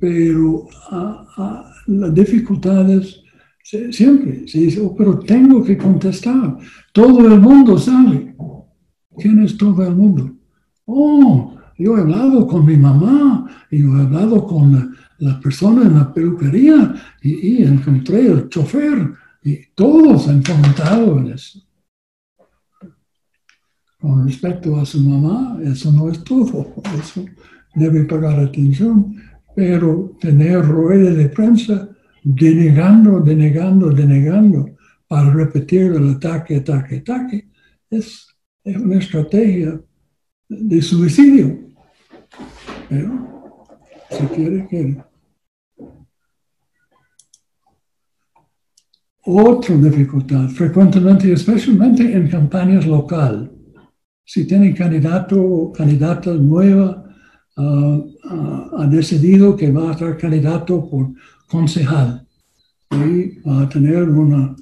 pero uh, las dificultades Siempre se dice, pero tengo que contestar. Todo el mundo sabe. ¿Quién es todo el mundo? Oh, yo he hablado con mi mamá, y yo he hablado con la, persona en la peluquería y, encontré el chofer y todos han comentado en eso. Con respecto a su mamá, eso no es todo, (laughs) eso debe pagar atención, pero tener rueda de prensa denegando, denegando, denegando para repetir el ataque, ataque, ataque, es, es una estrategia de suicidio. Pero, si quiere, quiere. Otra dificultad, frecuentemente, especialmente en campañas local, si tiene candidato o candidata nueva, uh, uh, ha decidido que va a ser candidato por concejal y va a tener una,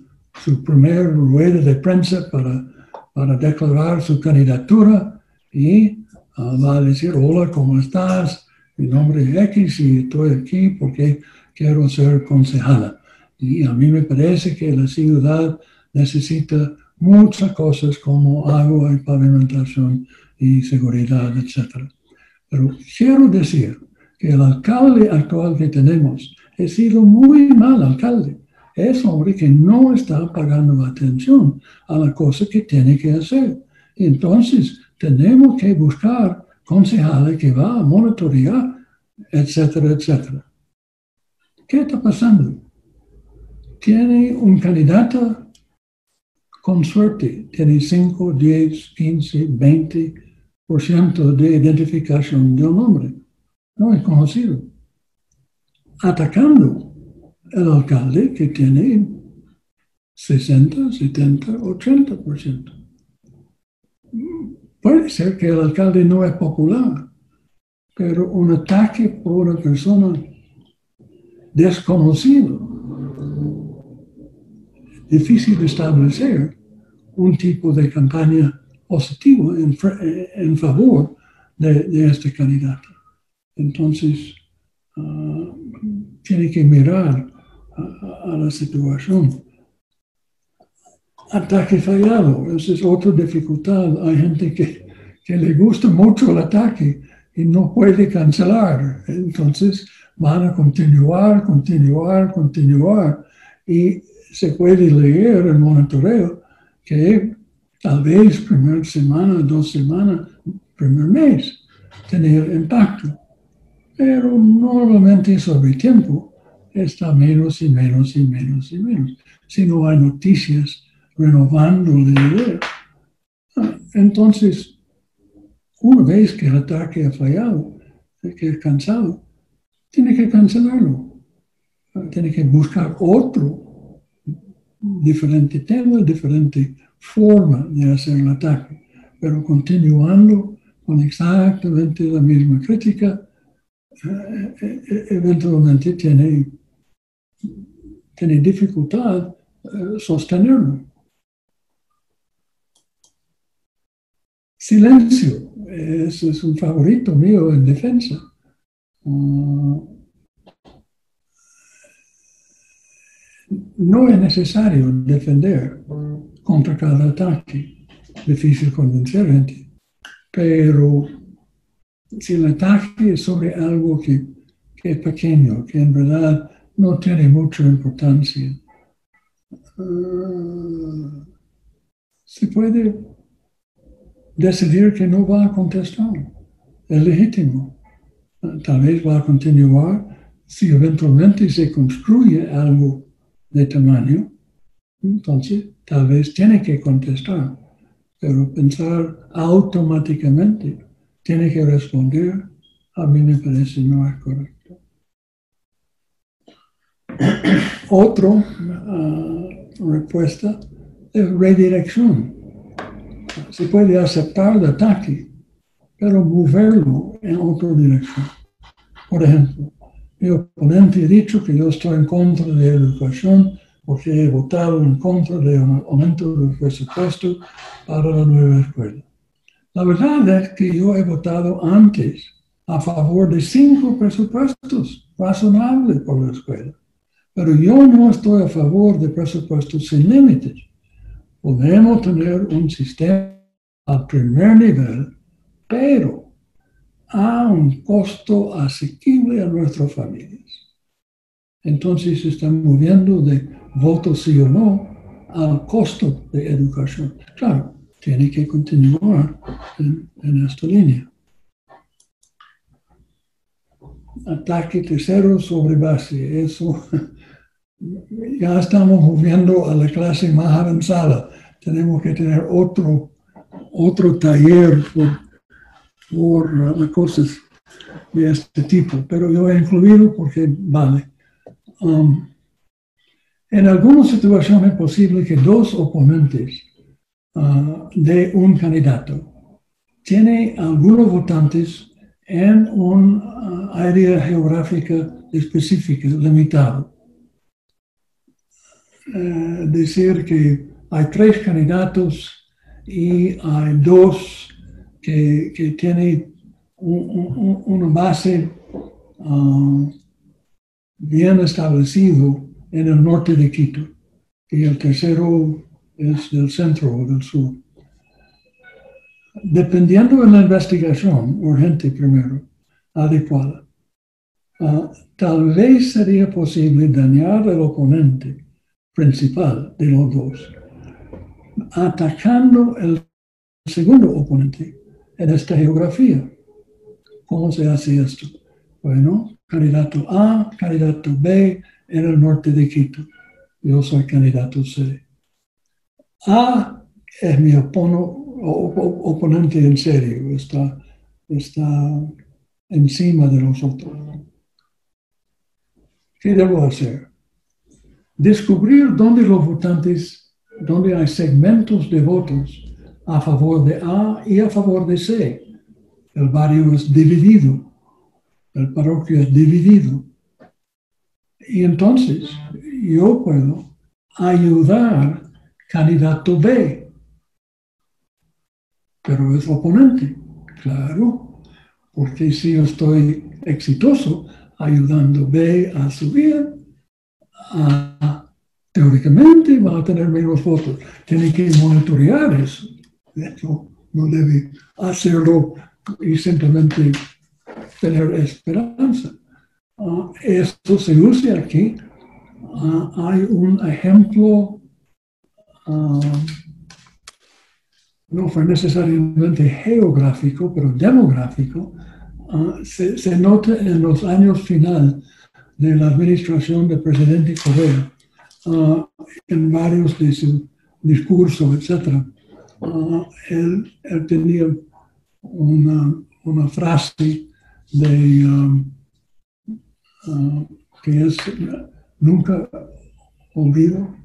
su primer rueda de prensa para, para declarar su candidatura y ah, va a decir, hola, ¿cómo estás? Mi nombre es X y estoy aquí porque quiero ser concejala. Y a mí me parece que la ciudad necesita muchas cosas como agua y pavimentación y seguridad, etc. Pero quiero decir que el alcalde actual que tenemos he sido muy mal alcalde. Es hombre que no está pagando atención a la cosa que tiene que hacer. Entonces, tenemos que buscar concejales que va a monitorear, etcétera, etcétera. ¿Qué está pasando? Tiene un candidato con suerte, tiene 5, 10, 15, 20% de identificación de un hombre. No es conocido atacando el alcalde que tiene 60, 70, 80%. Puede ser que el alcalde no es popular, pero un ataque por una persona desconocida, difícil de establecer un tipo de campaña positiva en, favor de, este candidato. Entonces, uh, tiene que mirar a, la situación. Ataque fallado, esa es otra dificultad. Hay gente que, que le gusta mucho el ataque y no puede cancelar. Entonces van a continuar, continuar, continuar. Y se puede leer el monitoreo que tal vez primera semana, dos semanas, primer mes, tener impacto pero normalmente sobre tiempo está menos y menos y menos y menos. Si no hay noticias renovando la idea. Ah, entonces, una vez que el ataque ha fallado, que es cansado, tiene que cancelarlo. Ah, tiene que buscar otro diferente tema, diferente forma de hacer el ataque, pero continuando con exactamente la misma crítica eventualmente tiene, tiene dificultad eh, sostenerlo. Silencio, es un favorito mío en defensa. Ah, no es necesario defender contra cada ataque, difícil convencer gente, pero si el ataque es sobre algo que, es pequeño, que en verdad no tiene mucha importancia, ah, se puede decidir que no va a contestar. Es legítimo. Tal vez va a continuar si eventualmente se construye algo de tamaño, entonces tal vez tiene que contestar, pero pensar automáticamente tiene que responder, a mí me parece no es correcto. (clears throat) Otra ah, respuesta es redirección. Se puede aceptar el ataque, pero moverlo en otra dirección. Por ejemplo, mi oponente ha dicho que yo estoy en contra de la educación porque he votado en contra de un aumento del presupuesto para la nueva escuela. La verdad es que yo he votado antes a favor de cinco presupuestos razonables por la escuela, pero yo no estoy a favor de presupuestos sin límites. Podemos tener un sistema al primer nivel, pero a un costo asequible a nuestras familias. Entonces se están moviendo de voto sí o no al costo de educación. Claro, tiene que continuar en, esta línea. Ataque tercero sobre base, eso (laughs) ya estamos moviendo a la clase más avanzada. Tenemos que tener otro, otro taller por por cosas de este tipo, pero yo he incluido porque vale. Um, en algunas situaciones es posible que dos oponentes uh, de un candidato tienen algunos votantes en un uh, área geográfica específica, limitada. Uh, decir que hay tres candidatos y hay dos que, tiene una base ah, bien establecido en el norte de Quito y el tercero es del centro o del sur. Dependiendo de la investigación urgente primero, adecuada, ah, tal vez sería posible dañar al oponente principal de los dos, atacando el segundo oponente en esta geografía. ¿Cómo se hace esto? Bueno, candidato A, candidato B en el norte de Quito. Yo soy candidato C. A es mi oponente en serio, está, está encima de nosotros. ¿Qué debo hacer? Descubrir dónde los votantes, dónde hay segmentos de votos a favor de A y a favor de C. El barrio es dividido, el parroquio es dividido. Y entonces yo puedo ayudar candidato B, pero es oponente, claro, porque si yo estoy exitoso ayudando B a subir, teóricamente va a tener menos votos. Tiene que monitorear eso no debe hacerlo y simplemente tener esperanza. Uh, esto se usa aquí. Ah, hay un ejemplo, ah, no fue necesariamente geográfico, pero demográfico. Se, se, nota en los años final de la administración del presidente Correa, en varios de su discurso, etcétera Ah, él, tenía una, frase um, ah, que es nunca olvido,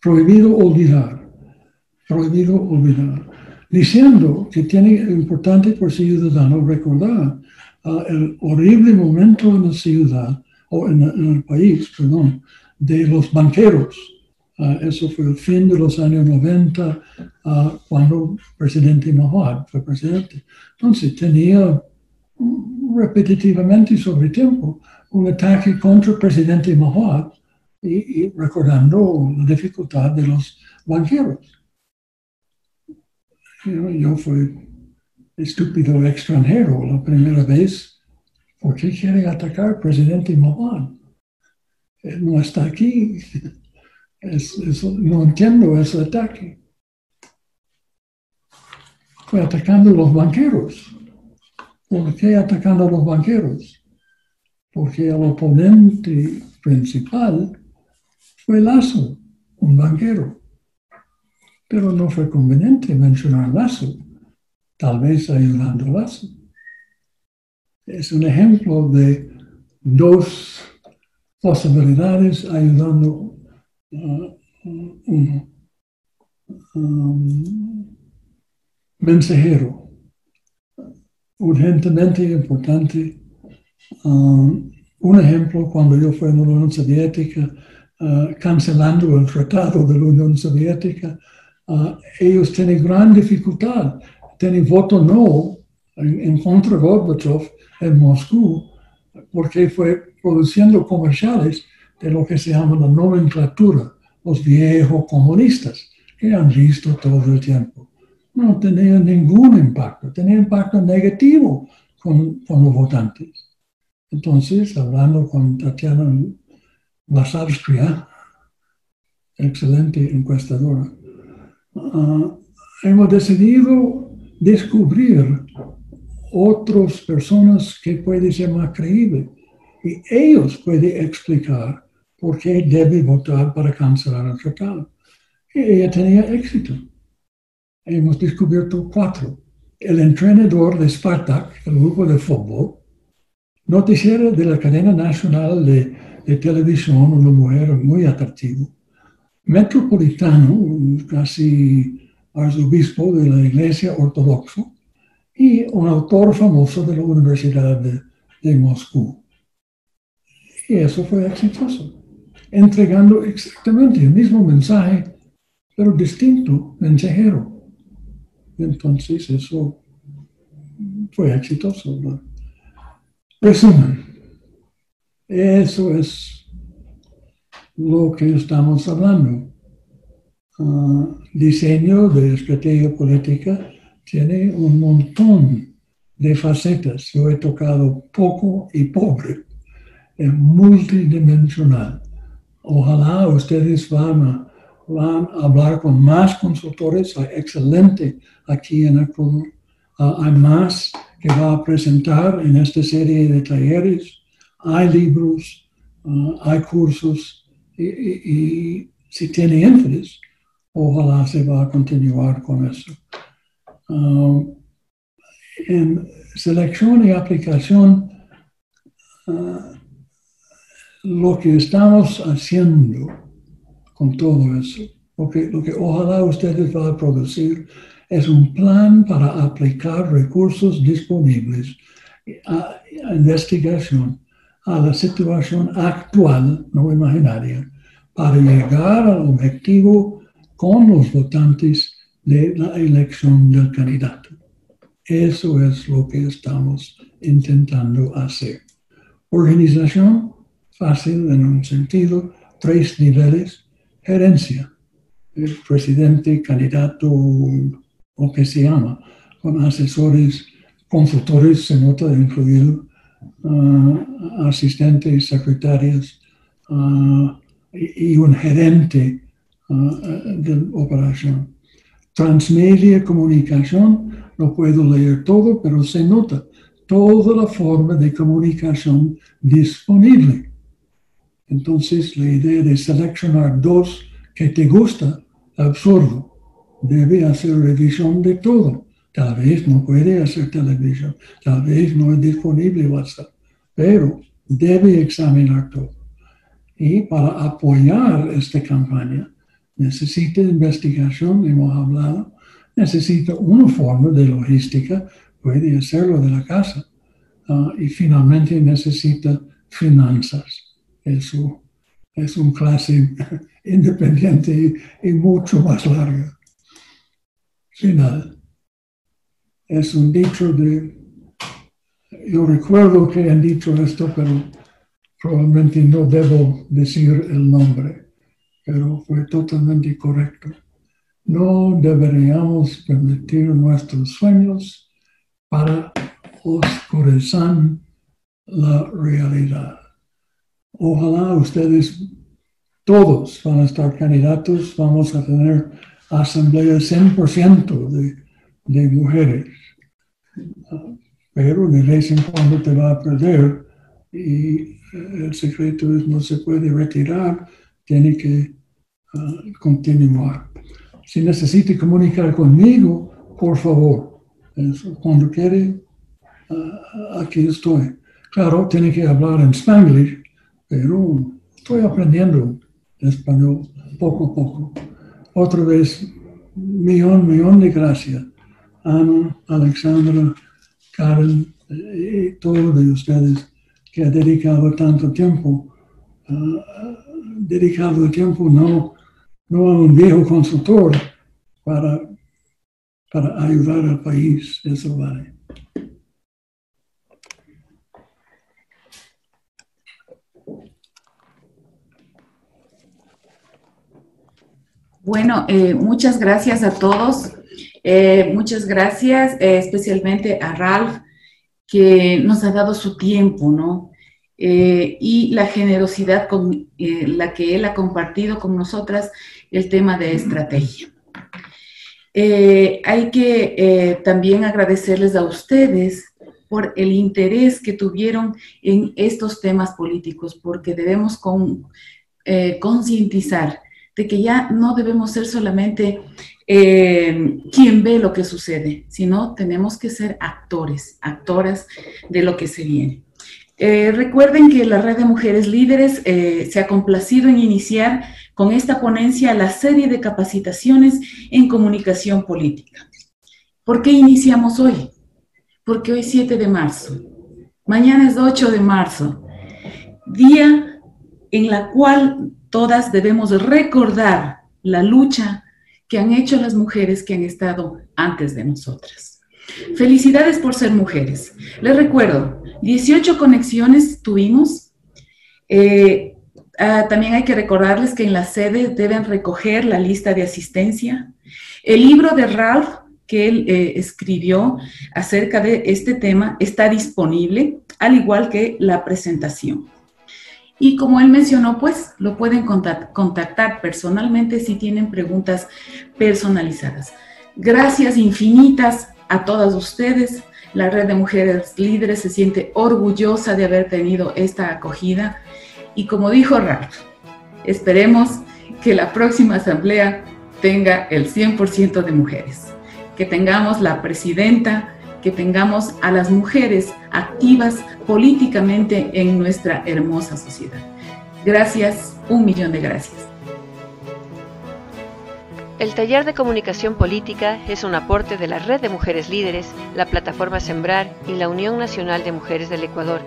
prohibido olvidar, prohibido olvidar, diciendo que tiene importante por ciudadano recordar ah, el horrible momento en la ciudad, o en el país, perdón, de los banqueros Ah, eso fue el fin de los años 90, ah, cuando el presidente Mahmoud fue presidente. Entonces tenía repetitivamente sobre tiempo un ataque contra el presidente Mahmoud y, recordando la dificultad de los banqueros. yo fui estúpido extranjero la primera vez. ¿Por qué quiere atacar al presidente Mahmoud? No está aquí. (laughs) no entiendo ese ataque. fue atacando a los banqueros. ¿Por qué atacando a los banqueros? Porque el oponente principal fue Lazo, un banquero. Pero no fue conveniente mencionar Lazo, tal vez ayudando a Lazo. Es un ejemplo de dos posibilidades ayudando a uno. Um, mensajero, urgentemente importante. Um, un ejemplo, cuando yo fui en la Unión Soviética, uh, cancelando el tratado de la Unión Soviética, uh, ellos tienen gran dificultad, tienen voto no en, en contra de Gorbachev en Moscú, porque fue produciendo comerciales de lo que se llama la nomenclatura, los viejos comunistas, que han visto todo el tiempo. No tenía ningún impacto, tenía impacto negativo con, los votantes. Entonces, hablando con Tatiana Lasavskria, excelente encuestadora, uh, hemos decidido descubrir otras personas que pueden ser más creíbles y ellos pueden explicar por qué debe votar para cancelar el tratado. Y ella tenía éxito. Hemos descubierto cuatro. El entrenador de Spartak, el grupo de fútbol, noticiero de la cadena nacional de, televisión, una mujer muy atractiva, metropolitano, casi arzobispo de la iglesia ortodoxa, y un autor famoso de la Universidad de Moscú. Y eso fue exitoso, entregando exactamente el mismo mensaje, pero distinto, mensajero. Entonces eso fue exitoso. Resumen, eso es lo que estamos hablando. Uh, diseño de estrategia política tiene un montón de facetas. Yo he tocado poco y pobre, es multidimensional. Ojalá ustedes van a, van a hablar con más consultores, hay excelente aquí en Ecuador. Uh, hay más que va a presentar en esta serie de talleres. Hay libros, uh, hay cursos y, si tiene interés, ojalá se va a continuar con eso. Uh, en selección y aplicación, lo que estamos haciendo con todo eso, lo que, lo que ojalá ustedes van a producir, es un plan para aplicar recursos disponibles a, a investigación a la situación actual, no imaginaria, para llegar al objetivo con los votantes de la elección del candidato. Eso es lo que estamos intentando hacer. Organización fácil en un sentido, tres niveles, gerencia, el presidente, candidato, o que se llama, con asesores, consultores, se nota incluido, uh, asistentes, secretarias uh, y, un gerente uh, de operación. Transmedia comunicación, no puedo leer todo, pero se nota toda la forma de comunicación disponible. Entonces, la idea de seleccionar dos que te gusta, absurdo. Debe hacer revisión de todo. Tal vez no puede hacer televisión, tal vez no es disponible WhatsApp, pero debe examinar todo. Y para apoyar esta campaña, necesita investigación, hemos hablado, necesita una forma de logística, puede hacerlo de la casa, uh, y finalmente necesita finanzas. Eso es un clase (laughs) independiente y, y mucho más larga. Final. Es un dicho de, yo recuerdo que han dicho esto, pero probablemente no debo decir el nombre, pero fue totalmente correcto. No deberíamos permitir nuestros sueños para oscurecer la realidad. Ojalá ustedes todos van a estar candidatos, vamos a tener asamblea 100% de de mujeres. Pero de vez en cuando te va a perder y el secreto es no se puede retirar, tiene que ah, continuar. Si necesita comunicar conmigo, por favor, cuando quiere, ah, aquí estoy. Claro, tiene que hablar en spanglish, pero estoy aprendiendo español poco a poco. Otra vez, millón, millón de gracias. Ana, Alexandra, Karen y todos de ustedes que ha dedicado tanto tiempo, uh, dedicado tiempo no, no a un viejo consultor para, para ayudar al país, eso vale. Bueno, eh, muchas gracias a todos. Eh, muchas gracias, eh, especialmente a Ralph, que nos ha dado su tiempo, ¿no? y la generosidad con la que él ha compartido con nosotras el tema de estrategia. hay que también agradecerles a ustedes por el interés que tuvieron en estos temas políticos, porque debemos concientizar de que ya no debemos ser solamente eh, quien ve lo que sucede, sino tenemos que ser actores, actoras de lo que se viene. Eh, recuerden que la Red de Mujeres Líderes eh, se ha complacido en iniciar con esta ponencia la serie de capacitaciones en comunicación política. ¿Por qué iniciamos hoy? Porque hoy es 7 de marzo, mañana es 8 de marzo, día en la cual todas debemos recordar la lucha que han hecho las mujeres que han estado antes de nosotras. Felicidades por ser mujeres. Les recuerdo, 18 conexiones tuvimos. Eh, ah, también hay que recordarles que en la sede deben recoger la lista de asistencia. El libro de Ralph que él eh, escribió acerca de este tema está disponible, al igual que la presentación. Y como él mencionó, pues lo pueden contactar personalmente si tienen preguntas personalizadas. Gracias infinitas a todas ustedes. La red de mujeres líderes se siente orgullosa de haber tenido esta acogida. Y como dijo Ralph, esperemos que la próxima asamblea tenga el 100% de mujeres. Que tengamos la presidenta que tengamos a las mujeres activas políticamente en nuestra hermosa sociedad. Gracias, un millón de gracias. El taller de comunicación política es un aporte de la Red de Mujeres Líderes, la plataforma Sembrar y la Unión Nacional de Mujeres del Ecuador.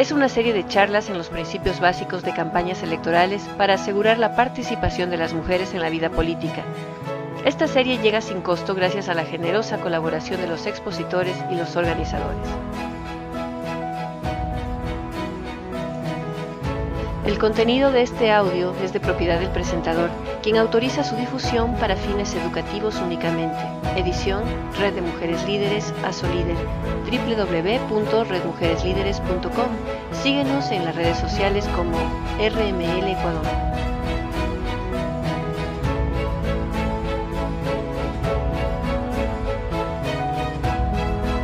Es una serie de charlas en los principios básicos de campañas electorales para asegurar la participación de las mujeres en la vida política. Esta serie llega sin costo gracias a la generosa colaboración de los expositores y los organizadores. El contenido de este audio es de propiedad del presentador, quien autoriza su difusión para fines educativos únicamente. Edición Red de Mujeres Líderes, ASOLíder, www.redmujereslíderes.com. Síguenos en las redes sociales como RML Ecuador.